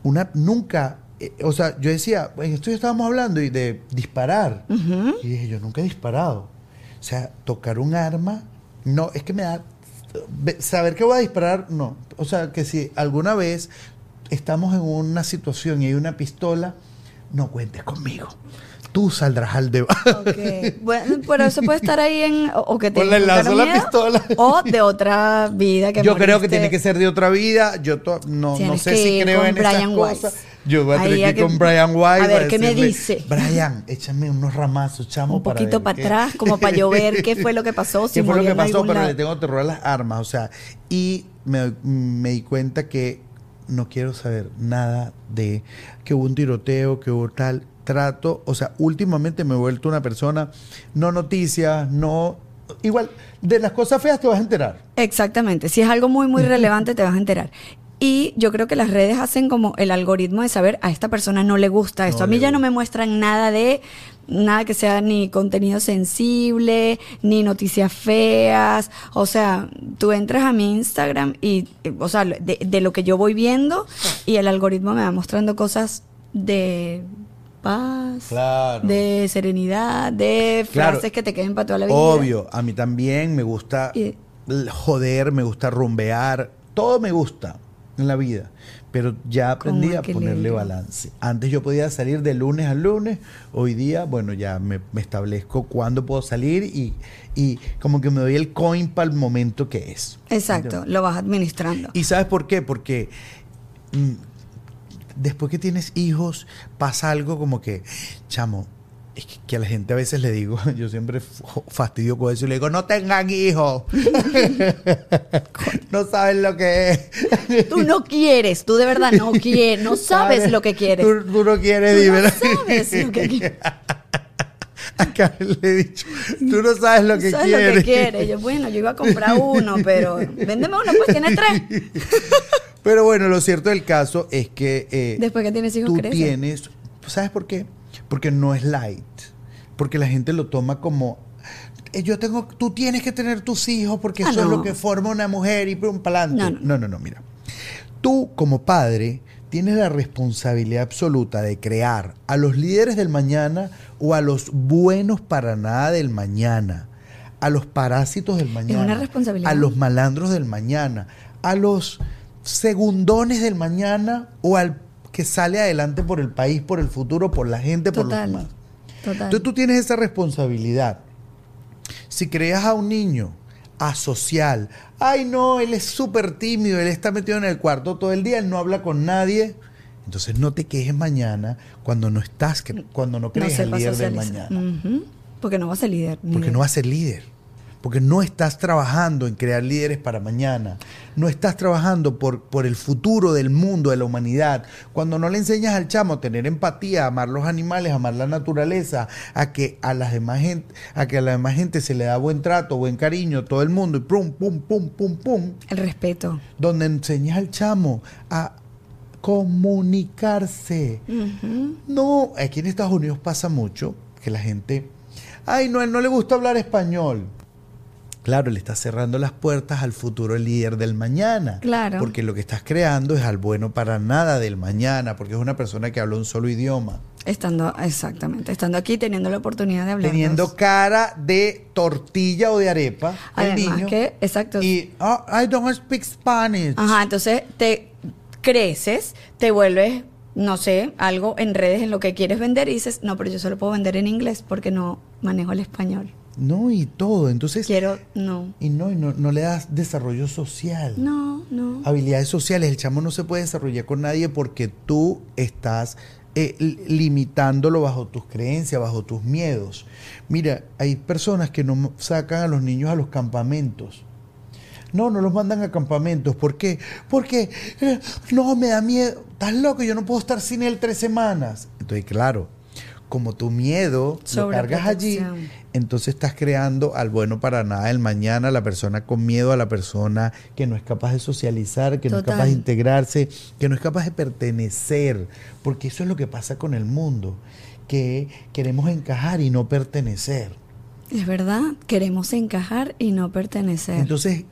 Una nunca, eh, o sea, yo decía, en esto ya estábamos hablando y de disparar. Y dije, yo nunca he disparado. O sea, tocar un arma, no, es que me da saber que voy a disparar, no. O sea, que si alguna vez estamos en una situación y hay una pistola, no cuentes conmigo. Tú saldrás al debate. Ok. Bueno, pero eso puede estar ahí en. O, o que te O le la pistola. O de otra vida que Yo creo que tiene que ser de otra vida. Yo to- no, no sé si creo en esas Brian cosas. Weiss. Yo voy a tener que ir con Brian White. a ver, ¿qué me dice? Brian, échame unos ramazos, chamo. Un poquito ver para atrás, como para yo ver qué fue lo que pasó. si ¿Qué fue lo que pasó? Pero lado. le tengo terror a las armas. O sea, y me, me di cuenta que no quiero saber nada de que hubo un tiroteo, que hubo tal. Trato, o sea, últimamente me he vuelto una persona, no noticias, no. Igual, de las cosas feas te vas a enterar. Exactamente. Si es algo muy, muy relevante, te vas a enterar. Y yo creo que las redes hacen como el algoritmo de saber a esta persona no le gusta esto. No a mí ya no me muestran nada de nada que sea ni contenido sensible, ni noticias feas. O sea, tú entras a mi Instagram y, o sea, de, de lo que yo voy viendo y el algoritmo me va mostrando cosas de paz, Claro. de serenidad, de Claro. frases que te queden para toda la vida. Obvio, a mí también me gusta Y- joder, me gusta rumbear, todo me gusta en la vida, pero ya aprendí a ponerle balance. Antes yo podía salir de lunes a lunes, hoy día, bueno, ya me, me establezco cuándo puedo salir y, y como que me doy el coin para el momento que es. Exacto, lo vas administrando. ¿Y sabes por qué? Porque mm, después que tienes hijos pasa algo como que, chamo, es que, que a la gente a veces le digo, yo siempre fastidio con eso y le digo, no tengan hijos. no saben lo que es. Tú no quieres, tú de verdad no quieres, no sabes lo que quieres. Tú, tú no quieres, Tú no sabes lo que quieres. Acá le he dicho, tú no sabes lo que sabes quieres. lo que quieres. Yo, bueno, yo iba a comprar uno, pero véndeme uno, pues tiene tres. Pero bueno, lo cierto del caso es que eh, Después que tienes hijos, tú tienes, ¿sabes por qué? Porque no es light, porque la gente lo toma como eh, yo tengo, tú tienes que tener tus hijos porque Ah, eso es lo que forma una mujer y pum pa'lante. No, No no. no. no, mira. Tú como padre tienes la responsabilidad absoluta de crear a los líderes del mañana o a los buenos para nada del mañana, a los parásitos del mañana, una responsabilidad. a los malandros del mañana, a los segundones del mañana o al que sale adelante por el país, por el futuro, por la gente, por los demás. Total. Entonces tú tienes esa responsabilidad. Si creas a un niño asocial, ay no, él es súper tímido, él está metido en el cuarto todo el día, él no habla con nadie. Entonces no te quejes mañana cuando no estás, cuando no no crees el sepa líder del mañana. Porque no va a ser líder. Porque no vas a ser líder. Porque no estás trabajando en crear líderes para mañana. No estás trabajando por, por el futuro del mundo, de la humanidad. Cuando no le enseñas al chamo a tener empatía, a amar los animales, a amar la naturaleza, a que a las demás gente, a que a la demás gente se le da buen trato, buen cariño, todo el mundo, y pum, pum, pum, pum, pum. El respeto. Donde enseñas al chamo a comunicarse. No, aquí en Estados Unidos pasa mucho que la gente, ay, no, él no le gusta hablar español. Claro, le estás cerrando las puertas al futuro líder del mañana. Claro. Porque lo que estás creando es al bueno para nada del mañana, porque es una persona que habla un solo idioma. Estando, exactamente, estando aquí teniendo la oportunidad de hablar. Teniendo cara de tortilla o de arepa, el Además niño. que, exacto. Y, "Oh, I don't speak Spanish. Ajá, entonces te creces, te vuelves, no sé, algo en redes en lo que quieres vender y dices, no, pero yo solo puedo vender en inglés porque no manejo el español. No, y todo. Entonces, Quiero, no. y no, y no, no le das desarrollo social. No, no. habilidades sociales. El chamo no se puede desarrollar con nadie porque tú estás eh, li- limitándolo bajo tus creencias, bajo tus miedos. Mira, hay personas que no sacan a los niños a los campamentos. No, no los mandan a campamentos. ¿Por qué? Porque eh, no, me da miedo. Estás loco, yo no puedo estar sin él tres semanas. Entonces, claro, como tu miedo lo cargas allí. Entonces estás creando al bueno para nada el mañana, la persona con miedo a la persona que no es capaz de socializar, que no es capaz de integrarse, que no es capaz de pertenecer, porque eso es lo que pasa con el mundo, que queremos encajar y no pertenecer. Es verdad, queremos encajar y no pertenecer. Entonces,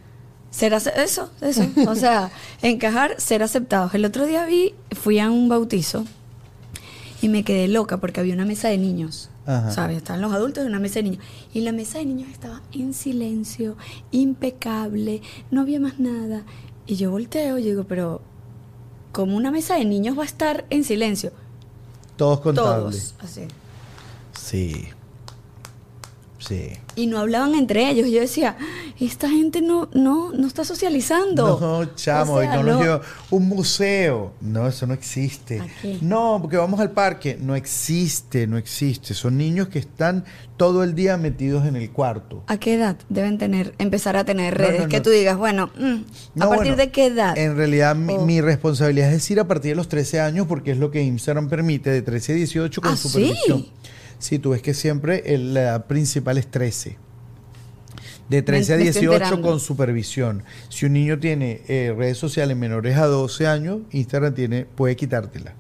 Ser eso, eso. O sea, encajar, ser aceptados. El otro día vi, fui a un bautizo y me quedé loca porque había una mesa de niños. Ajá. ¿Sabes? Estaban los adultos y una mesa de niños. Y la mesa de niños estaba en silencio, impecable, no había más nada. Y yo volteo y digo, pero como una mesa de niños va a estar en silencio? todos contables. Todos, así. Sí. Sí. Y no hablaban entre ellos. Yo decía, esta gente no, no, no está socializando. No, chamo, O sea, y no nos no. un museo. No, eso no existe. No, porque vamos al parque. No existe, no existe. Son niños que están todo el día metidos en el cuarto. ¿A qué edad deben tener, empezar a tener redes? no, Que tú digas, bueno, mm, ¿a partir bueno, de qué edad? En realidad, mi responsabilidad es decir a partir de los 13 años, porque es lo que Instagram permite, de 13 a 18 con ¿Ah, supervisión. sí? Sí, tú ves que siempre el- la principal es 13. De 13 a me estoy 18 enterando. con supervisión. Si un niño tiene eh, redes sociales menores a 12 años, Instagram tiene, puede quitártela.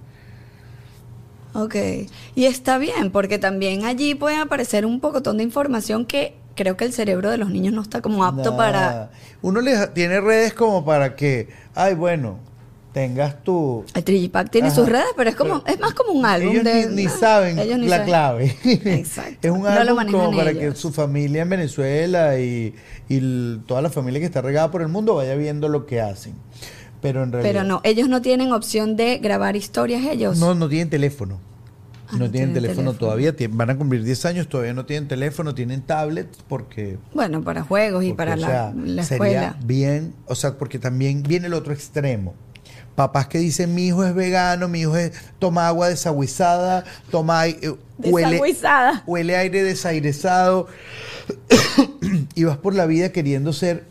Ok. Y está bien, porque también allí puede aparecer un pocotón de información que creo que el cerebro de los niños no está como apto para... Uno les tiene redes como para que, ay, bueno, tengas tu... El Trigipack tiene Ajá. sus redes, pero es como es más como un álbum Ellos de... ni, ni saben Ellos ni la saben. clave. Exacto. es un No álbum como para que su familia en Venezuela y, y toda la familia que está regada por el mundo vaya viendo lo que hacen. Pero en realidad... Pero no, ellos no tienen opción de grabar historias ellos. No, no tienen teléfono. Ah, no, no tienen tienen teléfono, teléfono. todavía. van a cumplir 10 años, todavía no tienen teléfono, tienen tablet porque... Bueno, para juegos y porque, para o la, la sería escuela. bien, o sea, porque también viene el otro extremo. Papás que dicen, mi hijo es vegano, mi hijo es, toma agua desaguizada, toma eh, huele, huele aire desairezado y vas por la vida queriendo ser,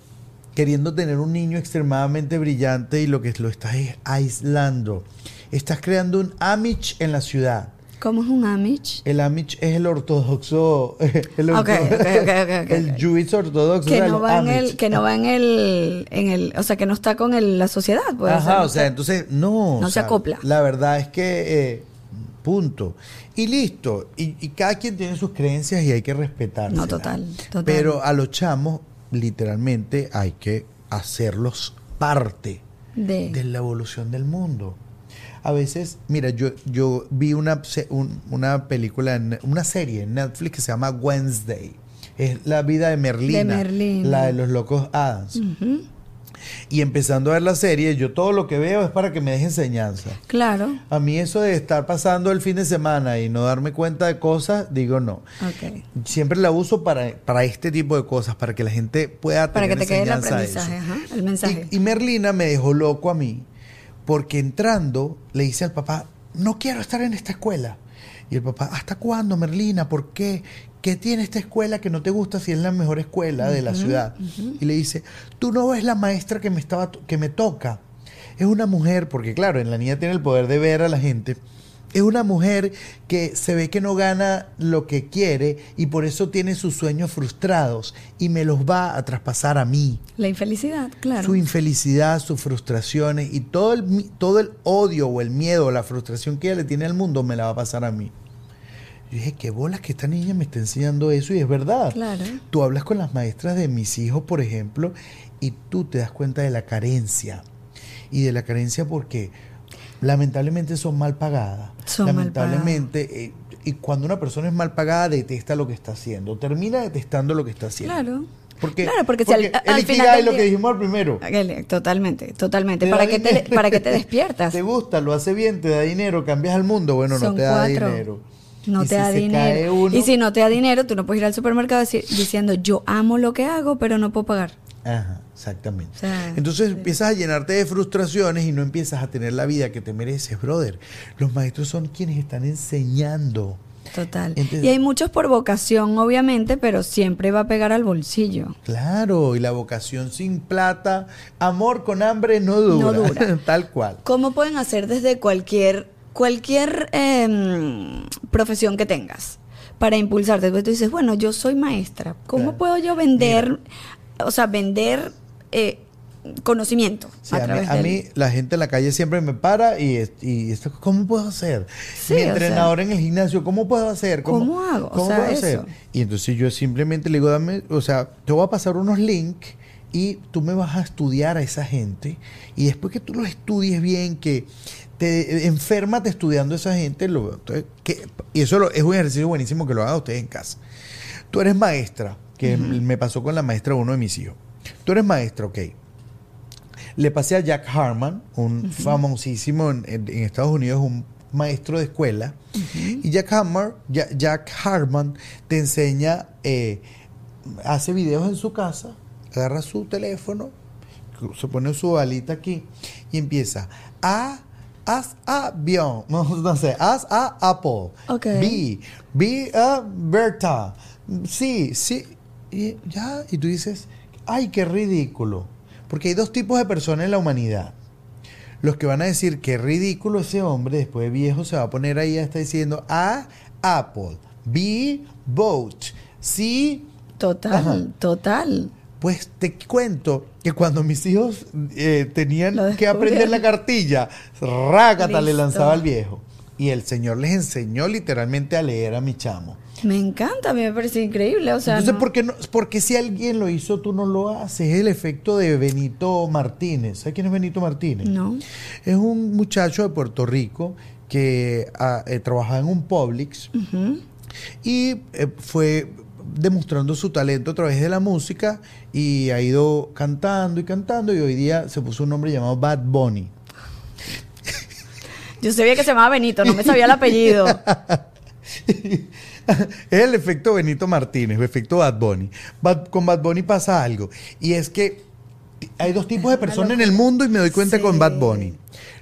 queriendo tener un niño extremadamente brillante y lo que lo estás es aislando. Estás creando un Amish en la ciudad. ¿Cómo es un Amish? El Amish es el ortodoxo, el, Ok, orto- ok, ok, ok, ok, el. Jewish ortodoxo. Que no va en el, que no va en el, en el, o sea, que no está con el- la sociedad. Ajá, o sea, entonces no. No se sea, acopla. La verdad es que eh, punto. Y listo. Y, y cada quien tiene sus creencias y hay que respetarlas. No, total, total. Pero a los chamos, literalmente, hay que hacerlos parte de, de la evolución del mundo. A veces, mira, yo, yo vi una, un- una película, en- una serie en Netflix que se llama Wednesday. Es la vida de Merlina, De Merlina. la de los locos Adams. Y empezando a ver la serie, yo todo lo que veo es para que me deje enseñanza. Claro. A mí eso de estar pasando el fin de semana y no darme cuenta de cosas, digo no. Ok. Siempre la uso para, para este tipo de cosas, para que la gente pueda Para que tener te quede el enseñanza aprendizaje, ajá, el mensaje. Y, y Merlina me dejó loco a mí, porque entrando le dice al papá, no quiero estar en esta escuela. Y el papá, ¿hasta cuándo, Merlina? ¿Por qué? ¿Qué tiene esta escuela que no te gusta si es la mejor escuela de la ciudad? Y le dice, tú no ves la maestra que me, estaba, que me toca. Es una mujer, porque claro, en la niña tiene el poder de ver a la gente. Es una mujer que se ve que no gana lo que quiere y por eso tiene sus sueños frustrados y me los va a traspasar a mí La infelicidad, claro. su infelicidad, sus frustraciones y todo el, todo el odio o el miedo o la frustración que ella le tiene al mundo me la va a pasar a mí. Yo dije, qué bolas que esta niña me está enseñando eso y es verdad. Claro. Tú hablas con las maestras de mis hijos, por ejemplo, y tú te das cuenta de la carencia. Y de la carencia porque lamentablemente son mal pagadas. Son mal lamentablemente, eh, y cuando una persona es mal pagada, detesta lo que está haciendo. Termina detestando lo que está haciendo. Claro. Porque, Claro, porque si al- porque al final del lo que dijimos al primero. Aquel- Totalmente, totalmente. Te Para que, te, para que te despiertas. Te gusta, lo hace bien, te da dinero, cambias al mundo. Bueno, no Son te da cuatro. dinero. No Y te si da dinero. uno- Y si no te da dinero, tú no puedes ir al supermercado diciendo, yo amo lo que hago, pero no puedo pagar. Ajá, exactamente. O sea, Entonces empiezas a llenarte de frustraciones y no empiezas a tener la vida que te mereces, brother. Los maestros son quienes están enseñando. Total. Entonces- y hay muchos por vocación, obviamente, pero siempre va a pegar al bolsillo. Claro, y la vocación sin plata, amor con hambre no dura. No dura. Tal cual. ¿Cómo pueden hacer desde cualquier, cualquier em, profesión que tengas para impulsarte? Después tú dices, bueno, yo soy maestra. ¿Cómo Claro. puedo yo vender, o sea, vender eh, conocimiento Sí, a a, mí, a la gente en la calle siempre me para y, y esto, ¿cómo puedo hacer? Sí, Mi o sea- entrenador en el gimnasio, ¿cómo puedo hacer? ¿Cómo hago? O ¿Cómo sea, puedo hacer? Y entonces yo simplemente le digo, dame, o sea, te voy a pasar unos links y tú me vas a estudiar a esa gente y después que tú lo estudies bien, que te enférmate estudiando a esa gente, lo, que, y eso lo- es un ejercicio buenísimo que lo hagan ustedes en casa. Tú eres maestra, que me pasó con la maestra de uno de mis hijos. Tú eres maestra, ok. Le pasé a Jack Harman, un famosísimo en, en- en Estados Unidos, un maestro de escuela. Y Jack, Hammer, Ja- Jack Harman te enseña, eh, hace videos en su casa, agarra su teléfono, se pone su alita aquí y empieza a haz a avión, no, no sé, haz a Apple, Ok. B, B a Berta, sí, sí, y ya, y tú dices, ay, qué ridículo, porque hay dos tipos de personas en la humanidad. Los que van a decir que ridículo ese hombre, después de viejo, se va a poner ahí a estar diciendo A, Apple, B, boat, C, Total, Ajá. total. pues te cuento que cuando mis hijos eh, tenían que aprender la cartilla, rácata le lanzaba al viejo. Y el señor les enseñó literalmente a leer a mi chamo. Me encanta, a mí me parece increíble. O sea, Entonces, no- ¿por qué no? Porque si alguien lo hizo, tú no lo haces. Es el efecto de Benito Martínez. ¿Sabes quién es Benito Martínez? No. Es un muchacho de Puerto Rico que ah, eh, trabajaba en un Publix y eh, fue demostrando su talento a través de la música y ha ido cantando y cantando y hoy día se puso un nombre llamado Bad Bunny. Yo sabía que se llamaba Benito, no me sabía el apellido. es el efecto Benito Martínez, el efecto Bad Bunny. Bad- con Bad Bunny pasa algo y es que hay dos tipos de personas en el mundo y me doy cuenta Sí. con Bad Bunny.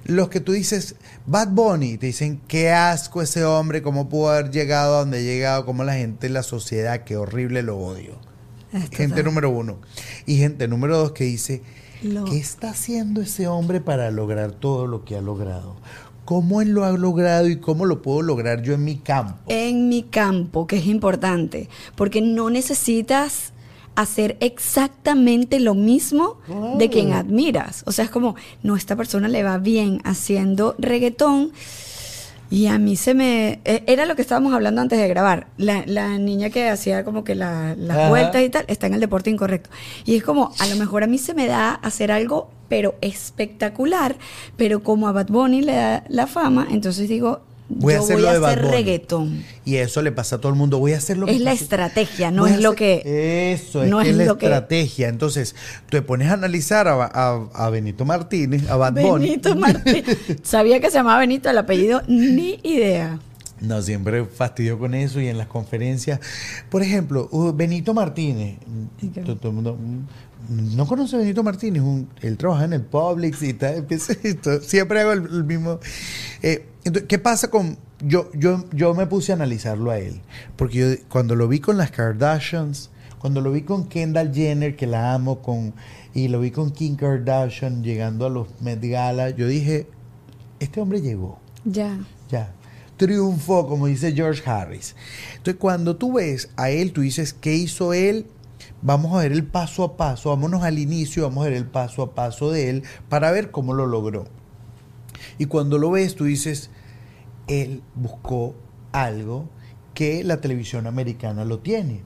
Los que tú dices, Bad Bunny, te dicen, qué asco ese hombre, cómo pudo haber llegado a donde ha llegado, cómo la gente, la sociedad, qué horrible lo odio. Es Gente número uno. Y gente número dos que dice, Lo- ¿qué está haciendo ese hombre para lograr todo lo que ha logrado? ¿Cómo él lo ha logrado y cómo lo puedo lograr yo en mi campo? en mi campo, que es importante, porque no necesitas hacer exactamente lo mismo de quien admiras. O sea, es como, no, esta persona le va bien haciendo reggaetón y a mí se me... eh, Era lo que estábamos hablando antes de grabar. La, la niña que hacía como que la- las Ajá. vueltas y tal, está en el deporte incorrecto. Y es como, a lo mejor a mí se me da hacer algo, pero espectacular, pero como a Bad Bunny le da la fama, entonces digo, Voy a hacer voy lo a de Bad hacer Bunny. reggaetón. Y eso le pasa a todo el mundo. Voy a hacer lo Es la estrategia, no Voy a es lo hacer- que... Eso, es no que es es la lo que- estrategia. Entonces, te pones a analizar a, a- a Benito Martínez, a Bad Bunny. Benito Martín. Sabía que se llamaba Benito, el apellido, ni idea. No, siempre fastidio con eso y en las conferencias. Por ejemplo, Benito Martínez. Todo- el mundo, no conoce a Benito Martínez. un- él trabaja en el Publix y tal. siempre hago el, el mismo. Eh, entonces, ¿Qué pasa con.? Yo, yo, yo me puse a analizarlo a él. Porque yo, cuando lo vi con las Kardashians, cuando lo vi con Kendall Jenner, que la amo, con, y lo vi con Kim Kardashian llegando a los Met Gala, yo dije: Este hombre llegó. Ya. Ya. Triunfó, como dice George Harris. Entonces, cuando tú ves a él, tú dices, ¿qué hizo él? Vamos a ver el paso a paso, vámonos al inicio, vamos a ver el paso a paso de él para ver cómo lo logró. Y cuando lo ves, tú dices, él buscó algo que la televisión americana lo tiene.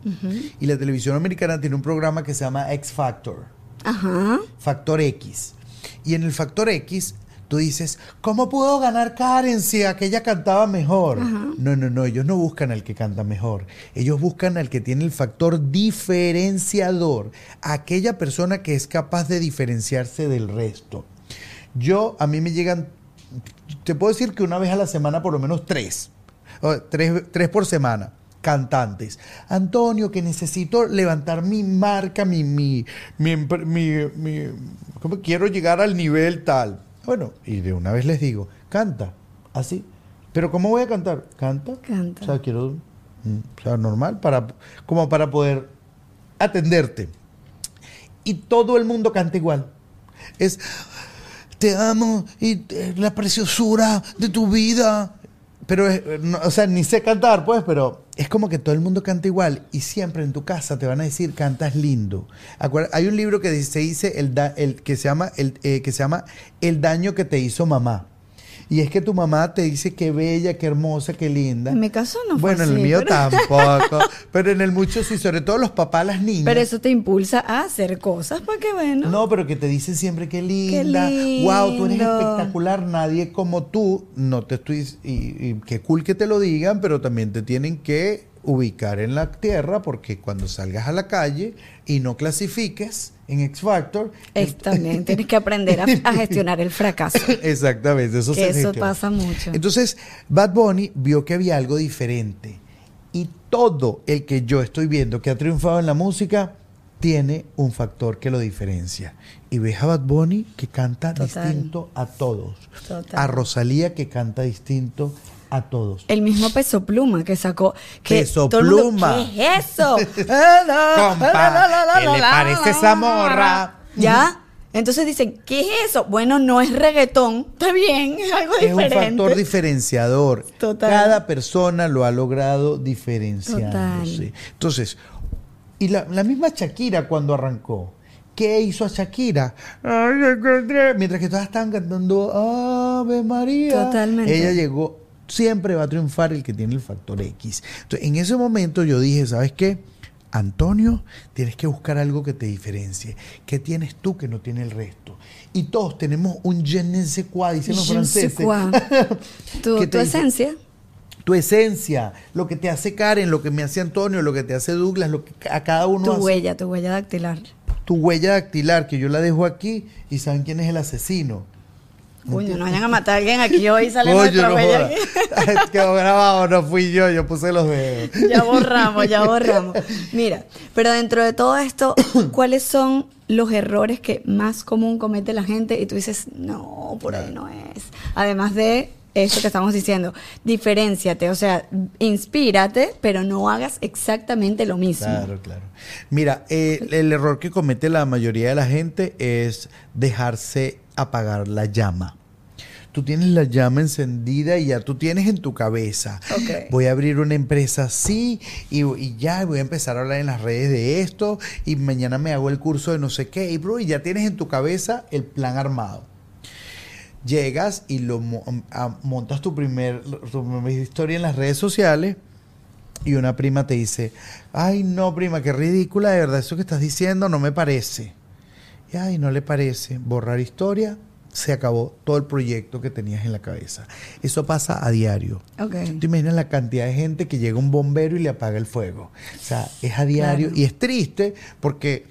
Y la televisión americana tiene un programa que se llama X Factor. Ajá. Factor X. Y en el Factor X, tú dices, ¿cómo pudo ganar Karen si aquella cantaba mejor? No, no, no, ellos no buscan al que canta mejor. Ellos buscan al que tiene el factor diferenciador, aquella persona que es capaz de diferenciarse del resto. Yo, a mí me llegan, te puedo decir que una vez a la semana por lo menos tres, tres, tres por semana, cantantes. Antonio, que necesito levantar mi marca, mi, mi, mi, mi- mi- ¿cómo? quiero llegar al nivel tal. Bueno, y de una vez les digo, canta, así. Pero ¿cómo voy a cantar? Canta. Canta. O sea, quiero, mm, o sea, normal, para, como para poder atenderte. Y todo el mundo canta igual. Es, te amo y la preciosura de tu vida. Pero, no, o sea, ni sé cantar, pues, pero es como que todo el mundo canta igual y siempre en tu casa te van a decir cantas lindo. Acuer- Hay un libro que dice, dice el, da- el que se llama el eh, que se llama El daño que te hizo mamá. Y es que tu mamá te dice qué bella, qué hermosa, qué linda. En mi caso no fue Bueno, en el mío pero- tampoco. pero en el mucho sí, sobre todo los papás, las niñas. Pero eso te impulsa a hacer cosas para que bueno. No, pero que te dicen siempre qué linda. Wow, tú eres espectacular. Nadie como tú. No te estoy. Y, y qué cool que te lo digan, pero también te tienen que ubicar en la tierra porque cuando salgas a la calle y no clasifiques en X Factor. Es también tienes que aprender a, a gestionar el fracaso. Exactamente, eso se eso gestiona. pasa mucho. Entonces, Bad Bunny vio que había algo diferente. Y todo el que yo estoy viendo que ha triunfado en la música tiene un factor que lo diferencia. Y ves a Bad Bunny que canta Total. distinto a todos. Total. A Rosalía que canta distinto a todos. El mismo peso pluma que sacó. Que Peso todo el mundo, Pluma. ¿Qué es eso? Compa, ¿qué le parece esa morra? ¿Ya? Entonces dicen, ¿qué es eso? Bueno, no es reggaetón. Está bien, es algo Es un diferente. factor diferenciador. Total. Cada persona lo ha logrado diferenciándose. Entonces, y la, la misma Shakira cuando arrancó, ¿qué hizo a Shakira? Ay, encontré. Mientras que todas estaban cantando Ave María. Totalmente. Ella llegó, siempre va a triunfar el que tiene el factor X. Entonces, en ese momento yo dije, ¿sabes qué? Antonio, tienes que buscar algo que te diferencie. ¿Qué tienes tú que no tiene el resto? Y todos tenemos un je ne sais quoi, dicen los Je franceses. quoi. Tu, ¿Qué tu esencia. Tu esencia, lo que te hace Karen, lo que me hace Antonio, lo que te hace Douglas, lo que a cada uno Tu hace. huella, tu huella dactilar. Tu huella dactilar, que yo la dejo aquí y saben quién es el asesino. Coño, no vayan a matar a alguien aquí hoy sale Coño, no. Quedó grabado, no fui yo, yo puse los dedos. Ya borramos, ya borramos. Mira, pero dentro de todo esto, ¿cuáles son los errores que más común comete la gente? Y tú dices, no, por ahí no es. Además de esto que estamos diciendo, diferenciate, o sea, inspírate, pero no hagas exactamente lo mismo. Claro, claro. Mira, eh, el error que comete la mayoría de la gente es dejarse apagar la llama. Tú tienes la llama encendida y ya tú tienes en tu cabeza. Ok. Voy a abrir una empresa así y, y ya voy a empezar a hablar en las redes de esto y mañana me hago el curso de no sé qué. Y, bro, y ya tienes en tu cabeza el plan armado. Llegas y lo a- montas tu primer, tu primera historia en las redes sociales y una prima te dice, ay no prima, qué ridícula, de verdad, eso que estás diciendo no me parece. Y ay, no le parece. Borrar historia, se acabó todo el proyecto que tenías en la cabeza. Eso pasa a diario. Ok. ¿Te imaginas la cantidad de gente que llega un bombero y le apaga el fuego? O sea, es a diario Claro. y es triste porque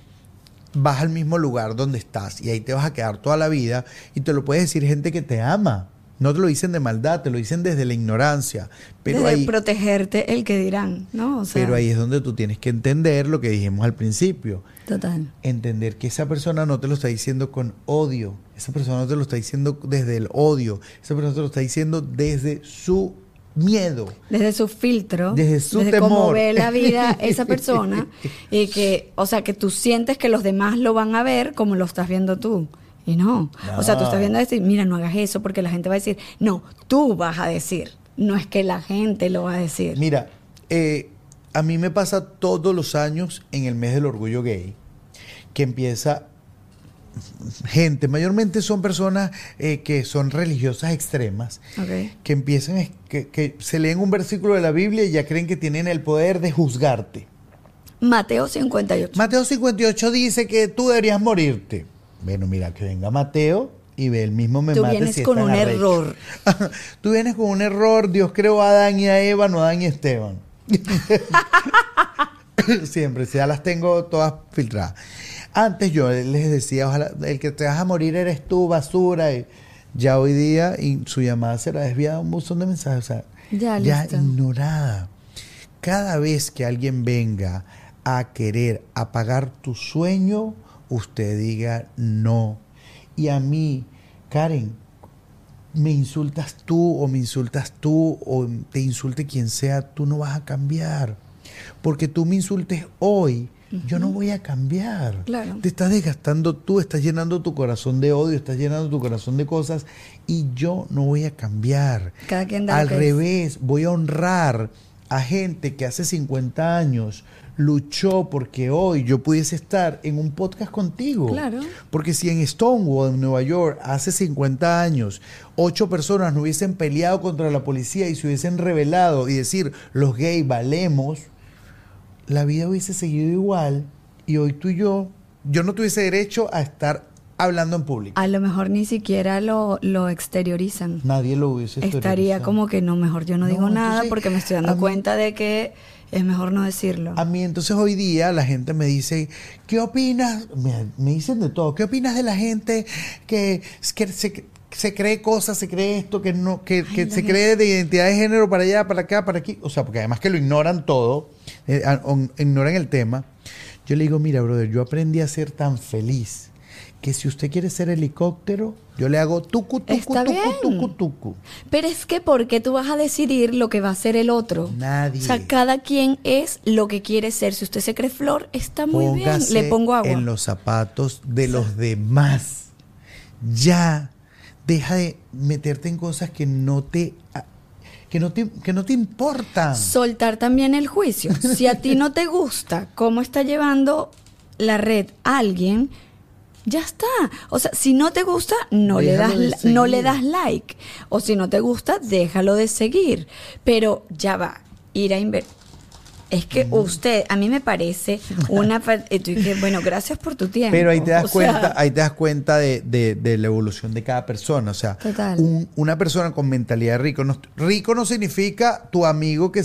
vas al mismo lugar donde estás y ahí te vas a quedar toda la vida y te lo puede decir gente que te ama. No te lo dicen de maldad, te lo dicen desde la ignorancia. Pero Desde ahí, protegerte el que dirán, ¿no? O sea, pero ahí es donde tú tienes que entender lo que dijimos al principio. Total. Entender que esa persona no te lo está diciendo con odio. Esa persona no te lo está diciendo desde el odio. Esa persona te lo está diciendo desde su miedo. Desde su filtro, Desde su cómo temor. ve la vida esa persona y que, o sea, que tú sientes que los demás lo van a ver como lo estás viendo tú. Y no. O sea, tú estás viendo esto y mira, no hagas eso porque la gente va a decir, no, tú vas a decir. No es que la gente lo va a decir. Mira, eh, a mí me pasa todos los años en el mes del orgullo gay que empieza gente, mayormente son personas eh, que son religiosas extremas, que empiezan, que, que se leen un versículo de la Biblia y ya creen que tienen el poder de juzgarte. Mateo 58. Mateo 58 dice que tú deberías morirte. Bueno, mira, que venga Mateo y ve el mismo me Tú mate vienes si con un arrecho. error. Tú vienes con un error. Dios creó a Adán y a Eva, no a Adán y a Esteban. Siempre, ya las tengo todas filtradas. Antes yo les decía, ojalá, el que te vas a morir eres tú, basura. Y ya hoy día y su llamada será desviada a un buzón de mensajes. O sea, Ya, ya listo. ignorada. Cada vez que alguien venga a querer apagar tu sueño, usted diga no. Y a mí, Karen, me insultas tú o me insultas tú o te insulte quien sea, tú no vas a cambiar. Porque tú me insultes hoy, yo no voy a cambiar. Claro. Te estás desgastando tú, estás llenando tu corazón de odio, estás llenando tu corazón de cosas y yo no voy a cambiar. Cada quien da Al es. revés, voy a honrar a gente que hace 50 años luchó porque hoy yo pudiese estar en un podcast contigo. Claro. Porque si en Stonewall, en Nueva York, hace 50 años, ocho personas no hubiesen peleado contra la policía y se hubiesen rebelado y decir, los gays valemos, la vida hubiese seguido igual y hoy tú y yo, yo no tuviese derecho a estar hablando en público. A lo mejor ni siquiera lo, lo exteriorizan. Nadie lo hubiese Estaría exteriorizado. como que no, mejor yo no, No, digo nada porque me estoy dando mí- cuenta de que es mejor no decirlo. A mí entonces hoy día la gente me dice, ¿qué opinas? Me, me dicen de todo. ¿Qué opinas de la gente que, que se, se cree cosas, se cree esto, que no, que, que se gente- cree de identidad de género para allá, para acá, para aquí? O sea, porque además que lo ignoran todo, eh, ignoran el tema. Yo le digo, mira, brother, yo aprendí a ser tan feliz que si usted quiere ser helicóptero, yo le hago tucu, tucu, Está tucu, bien. tucu, tucu. Pero es que ¿por qué tú vas a decidir lo que va a ser el otro? Nadie. O sea, cada quien es lo que quiere ser. Si usted se cree flor, está muy Póngase bien. Le pongo agua. en los zapatos de los demás. Ya. Deja de meterte en cosas que no te que no te, que no te importan. Soltar también el juicio. Si a ti no te gusta cómo está llevando la red a alguien, ya está. O sea, si no te gusta, no le das no le das like. O si no te gusta, déjalo de seguir. Pero ya va, ir a invertir. Es que usted, a mí me parece una... fa- y tú dices, bueno, gracias por tu tiempo. Pero ahí te das O sea, cuenta, ahí te das cuenta de, de- de la evolución de cada persona. O sea, un- una persona con mentalidad rico. No, rico no significa tu amigo que,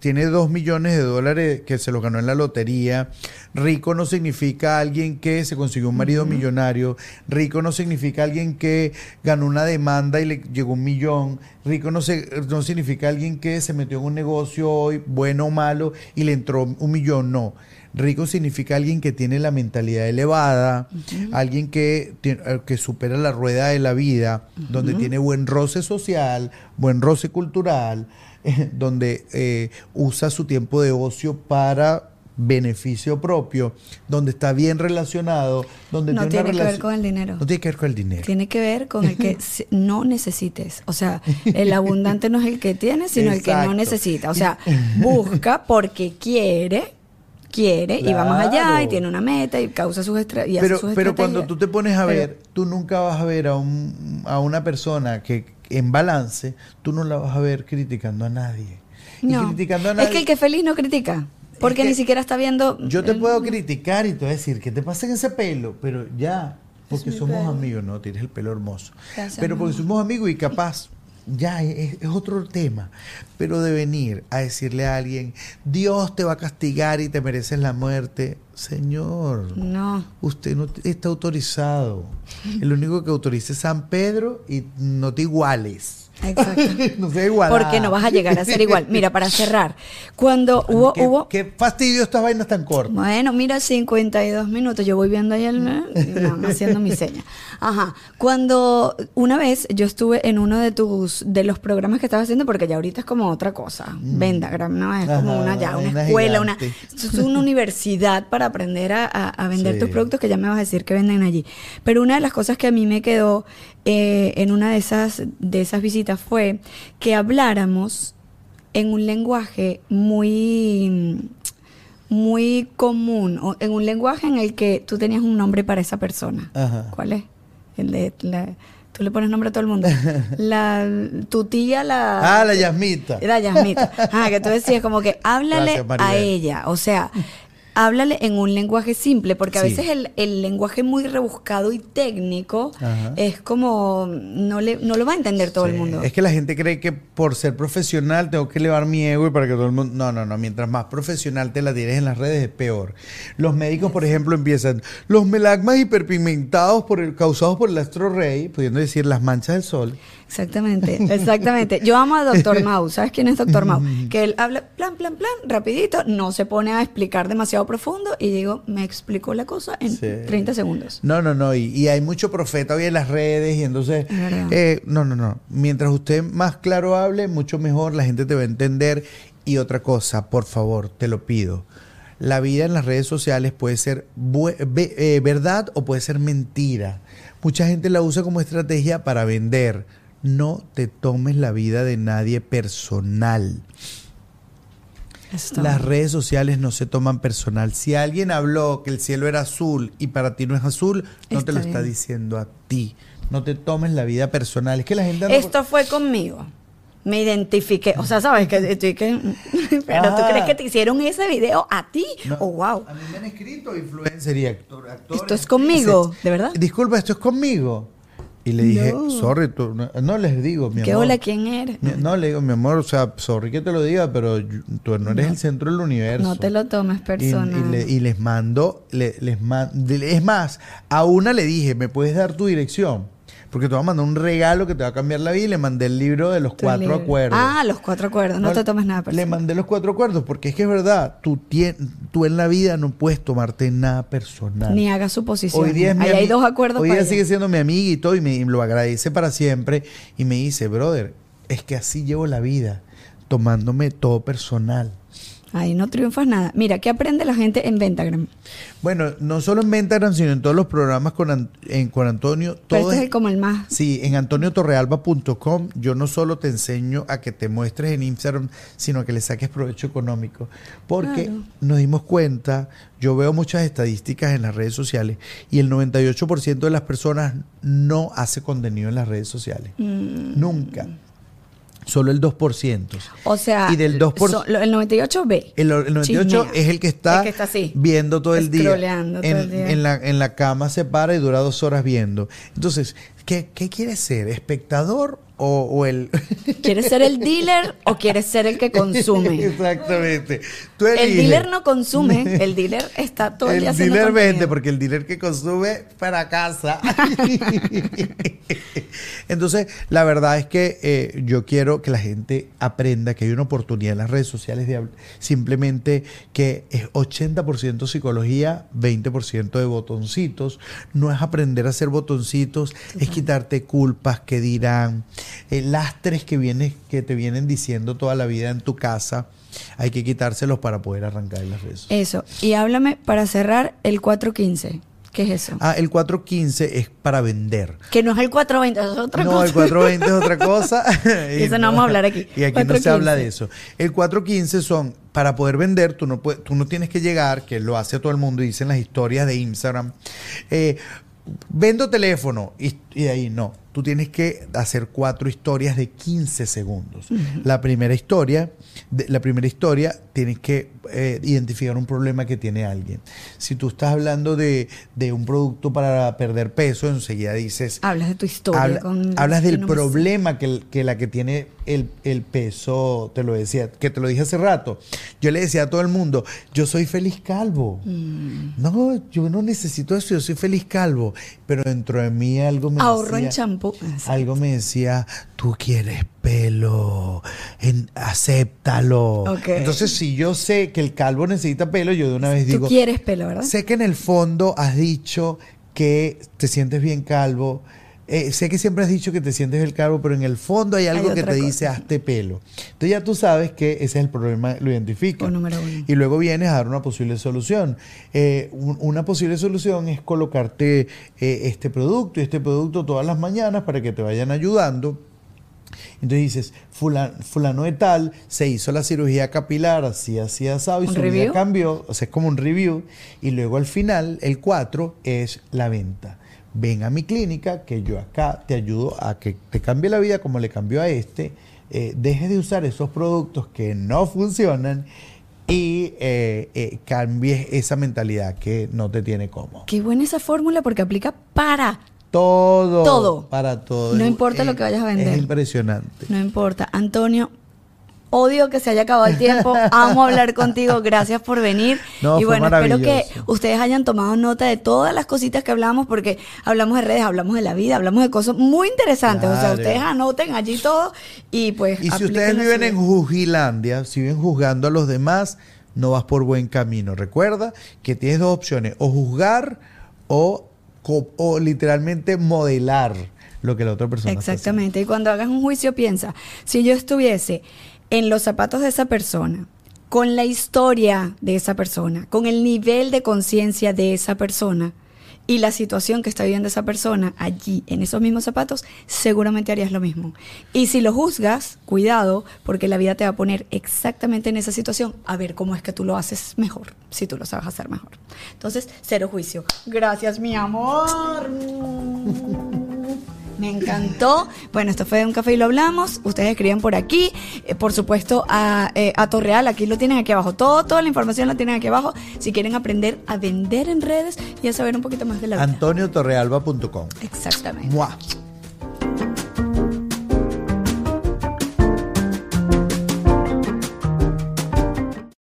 tiene dos millones de dólares que se lo ganó en la lotería. Rico no significa alguien que se consiguió un marido millonario. Rico no significa alguien que ganó una demanda y le llegó un millón. Rico no, se- no significa alguien que se metió en un negocio hoy, bueno o malo, y le entró un millón. No. Rico significa alguien que tiene la mentalidad elevada, alguien que, eh, que supera la rueda de la vida, donde tiene buen roce social, buen roce cultural, eh, donde eh, usa su tiempo de ocio para beneficio propio, donde está bien relacionado, donde No tiene que ver con el dinero. No tiene que ver con el dinero. Tiene que ver con el que no necesites. O sea, el abundante no es el que tiene, sino el que no necesita. O sea, busca porque quiere, quiere y va más allá y tiene una meta y causa sus y hace pero, sus pero cuando tú te pones a Pero- ver, tú nunca vas a ver a, un, a una persona que en balance, tú no la vas a ver criticando a nadie. Y No. criticando a nadie. Es que el que es feliz no critica. Porque que ni siquiera está viendo. Yo te el- puedo criticar y te voy a decir que te pasa en ese pelo, pero ya, porque somos pelo. amigos, no, tienes el pelo hermoso. Gracias, pero porque somos amigos y capaz, ya es, es otro tema. Pero de venir a decirle a alguien, Dios te va a castigar y te mereces la muerte, Señor. No. Usted no está autorizado. El único que autoriza es San Pedro y no te iguales. Exacto. no sea igual. Porque no vas a llegar a ser igual. Mira, para cerrar, cuando hubo, ¿Qué, hubo qué fastidio estas vainas tan cortas. Bueno, mira, 52 minutos. Yo voy viendo ahí el. no, haciendo mi seña. Ajá. Cuando una vez yo estuve en uno de tus. de los programas que estabas haciendo, porque ya ahorita es como otra cosa. Vendagram, ¿no? Es como Mm. Una ya, una una escuela, una. gigante. es una universidad para aprender a, a- a vender Sí. tus productos que ya me vas a decir que venden allí. Pero una de las cosas que a mí me quedó eh, en una de esas, de esas visitas fue que habláramos en un lenguaje muy muy común, o en un lenguaje en el que tú tenías un nombre para esa persona. Ajá. ¿Cuál es? El de la- tú le pones nombre a todo el mundo. La tu tía la Ah, la Yasmita. Era Yasmita. Ah, que tú decías como que háblale Gracias, a ella, o sea, háblale en un lenguaje simple, porque a Sí. veces el, el lenguaje muy rebuscado y técnico Ajá. es como no le no lo va a entender todo el mundo. Es que la gente cree que por ser profesional tengo que elevar mi ego y para que todo el mundo. No, no, no. Mientras más profesional te la tienes en las redes es peor. Los médicos, por ejemplo, empiezan. Los melagmas hiperpigmentados por el, causados por el astro rey, pudiendo decir las manchas del sol. Exactamente, exactamente. Yo amo a Doctor Mouse. ¿Sabes quién es Doctor Mouse? Que él habla plan, plan, plan, rapidito, no se pone a explicar demasiado profundo y digo, me explicó la cosa en Sí. 30 segundos. No, no, no. Y, y hay mucho profeta hoy en las redes y entonces... Eh, no, no, no. Mientras usted más claro hable, mucho mejor, la gente te va a entender. Y otra cosa, por favor, te lo pido. La vida en las redes sociales puede ser eh, verdad o puede ser mentira. Mucha gente la usa como estrategia para vender. No te tomes la vida de nadie personal. Las redes sociales no se toman personal. Si alguien habló que el cielo era azul y para ti no es azul, no Está te lo está diciendo a ti. No te tomes la vida personal. Es que la gente por- Esto fue conmigo. Me identifiqué. O sea, ¿sabes? Que estoy que. Pero tú Ah. crees que te hicieron ese video a ti. No. Oh, wow. A mí me han escrito influencer y actor, actores. Esto es conmigo. ¿de verdad? Disculpa, esto es conmigo. Y le dije, No. sorry, tú- no, no les digo, mi ¿Qué amor. hola? ¿Quién eres? Mi- No, le digo, mi amor, o sea, sorry que te lo diga, pero yo- tú no eres el centro del universo. No te lo tomes personal. y le- y les mando, le- les man- es más, a una le dije, ¿me puedes dar tu dirección? Porque te voy a mandar un regalo que te va a cambiar la vida y le mandé el libro de los Tu cuatro libro. acuerdos. Ah, los cuatro acuerdos. No, te tomes nada Le personal. mandé los cuatro acuerdos porque es que es verdad, tú, tien- tú en la vida no puedes tomarte nada personal. Ni hagas suposiciones. Hoy día es mi Ahí hay dos acuerdos Hoy para día ella. sigue siendo mi amiga y todo y me y lo agradece para siempre y me dice, brother, es que así llevo la vida, tomándome todo personal. Ahí no triunfas nada. Mira, ¿qué aprende la gente en Ventagram? Bueno, no solo en Ventagram, sino en todos los programas con, An- en, con Antonio. Pero Todo este es es- el- como el más. Sí, en antoniotorrealba.com yo no solo te enseño a que te muestres en Instagram, sino a que le saques provecho económico. Porque Claro. nos dimos cuenta, yo veo muchas estadísticas en las redes sociales y el 98% de las personas no hace contenido en las redes sociales. Mm. Nunca. Solo el 2%. O sea, Y del 2%. so- el 98 B. El, el 98 Chismea. es el que está, El que está así. viendo todo el día. Todo en, el día. en la, en la cama se para y dura dos horas viendo. Entonces, ¿qué, qué quieres ser? ¿Espectador o, o el...? ¿Quieres ser el dealer o quieres ser el que consume? Exactamente. Tú El dealer no consume, el dealer está todo el, día El dealer contenido. vende porque el dealer que consume para casa. Entonces, la verdad es que eh, yo quiero que la gente aprenda que hay una oportunidad en las redes sociales de simplemente que es 80% psicología, 20% de botoncitos. No es aprender a hacer botoncitos, es quitarte culpas que dirán, eh, lastres que, vienes, que te vienen diciendo toda la vida en tu casa. Hay que quitárselos para poder arrancar las redes. Eso. Y háblame para cerrar el 415. ¿Qué es eso? Ah, el 415 es para vender. Que no es el 420, eso es otra no, cosa. el 420 es otra cosa. Y eso no vamos a hablar aquí. Y aquí no se 415. habla de eso. El 415 son, para poder vender, tú no, puedes, tú no tienes que llegar, que lo hace todo el mundo, dicen las historias de Instagram. eh, vendo teléfono y, y ahí no. Tú tienes que hacer cuatro historias de 15 segundos. La primera historia, de- la primera historia, tienes que eh, identificar un problema que tiene alguien. Si tú estás hablando de, de un producto para perder peso, enseguida dices, Hablas de tu historia. Habla- con- hablas del problema que, la que tiene el, el peso, te lo decía, que te lo dije hace rato. Yo le decía a todo el mundo, yo soy feliz calvo. Mm. No, yo no necesito eso, yo soy feliz calvo. Pero dentro de mí algo me Ahorro en decía, Exacto. algo me decía, tú quieres pelo, en- acéptalo. Entonces, si yo sé que el calvo necesita pelo, yo de una vez Tú digo, quieres pelo, ¿verdad? Sé que en el fondo has dicho que te sientes bien calvo. Eh, sé que siempre has dicho que te sientes bien calvo, pero en el fondo hay algo que te cosa. dice hazte pelo. Entonces ya tú sabes que ese es el problema, lo identificas. Y luego vienes a dar una posible solución. Eh, un- una posible solución es colocarte eh, este producto y este producto todas las mañanas para que te vayan ayudando. Entonces dices, fulano, fulano de tal se hizo la cirugía capilar, así, así, asado, y ¿Un su vida cambió. O sea, es como un review. Y luego al final, el 4 es la venta. Ven a mi clínica, que yo acá te ayudo a que te cambie la vida como le cambió a este. Eh, dejes de usar esos productos que no funcionan y eh, eh, cambies esa mentalidad que no te tiene cómodo. Qué buena esa fórmula porque aplica para. Todo. Todo. Para todo. No importa lo que vayas a vender. Es impresionante. No importa. Antonio, Odio que se haya acabado el tiempo. Amo hablar contigo. Gracias por venir. No, y bueno, espero que ustedes hayan tomado nota de todas las cositas que hablamos, porque hablamos de redes, hablamos de la vida, hablamos de cosas muy interesantes. O sea, ustedes anoten allí todo y pues. Y si ustedes viven en. Jujilandia, si viven juzgando a los demás, no vas por buen camino. Recuerda que tienes dos opciones, o juzgar o, literalmente modelar lo que la otra persona está. Exactamente. Y cuando hagas un juicio, piensa, si yo estuviese en los zapatos de esa persona, con la historia de esa persona, con el nivel de conciencia de esa persona y la situación que está viviendo esa persona allí, en esos mismos zapatos, seguramente harías lo mismo. Y si lo juzgas, cuidado, porque la vida te va a poner exactamente en esa situación a ver cómo es que tú lo haces mejor, si tú lo sabes hacer mejor. Entonces, cero juicio. Gracias, mi amor. Me encantó. Bueno, esto fue de un café y lo hablamos. Ustedes escriben por aquí. Eh, por supuesto, a, eh, a Torreal, aquí lo tienen aquí abajo. Todo, toda la información la tienen aquí abajo. Si quieren aprender a vender en redes y a saber un poquito más de la vida. AntonioTorrealba.com. Exactamente. ¡Mua!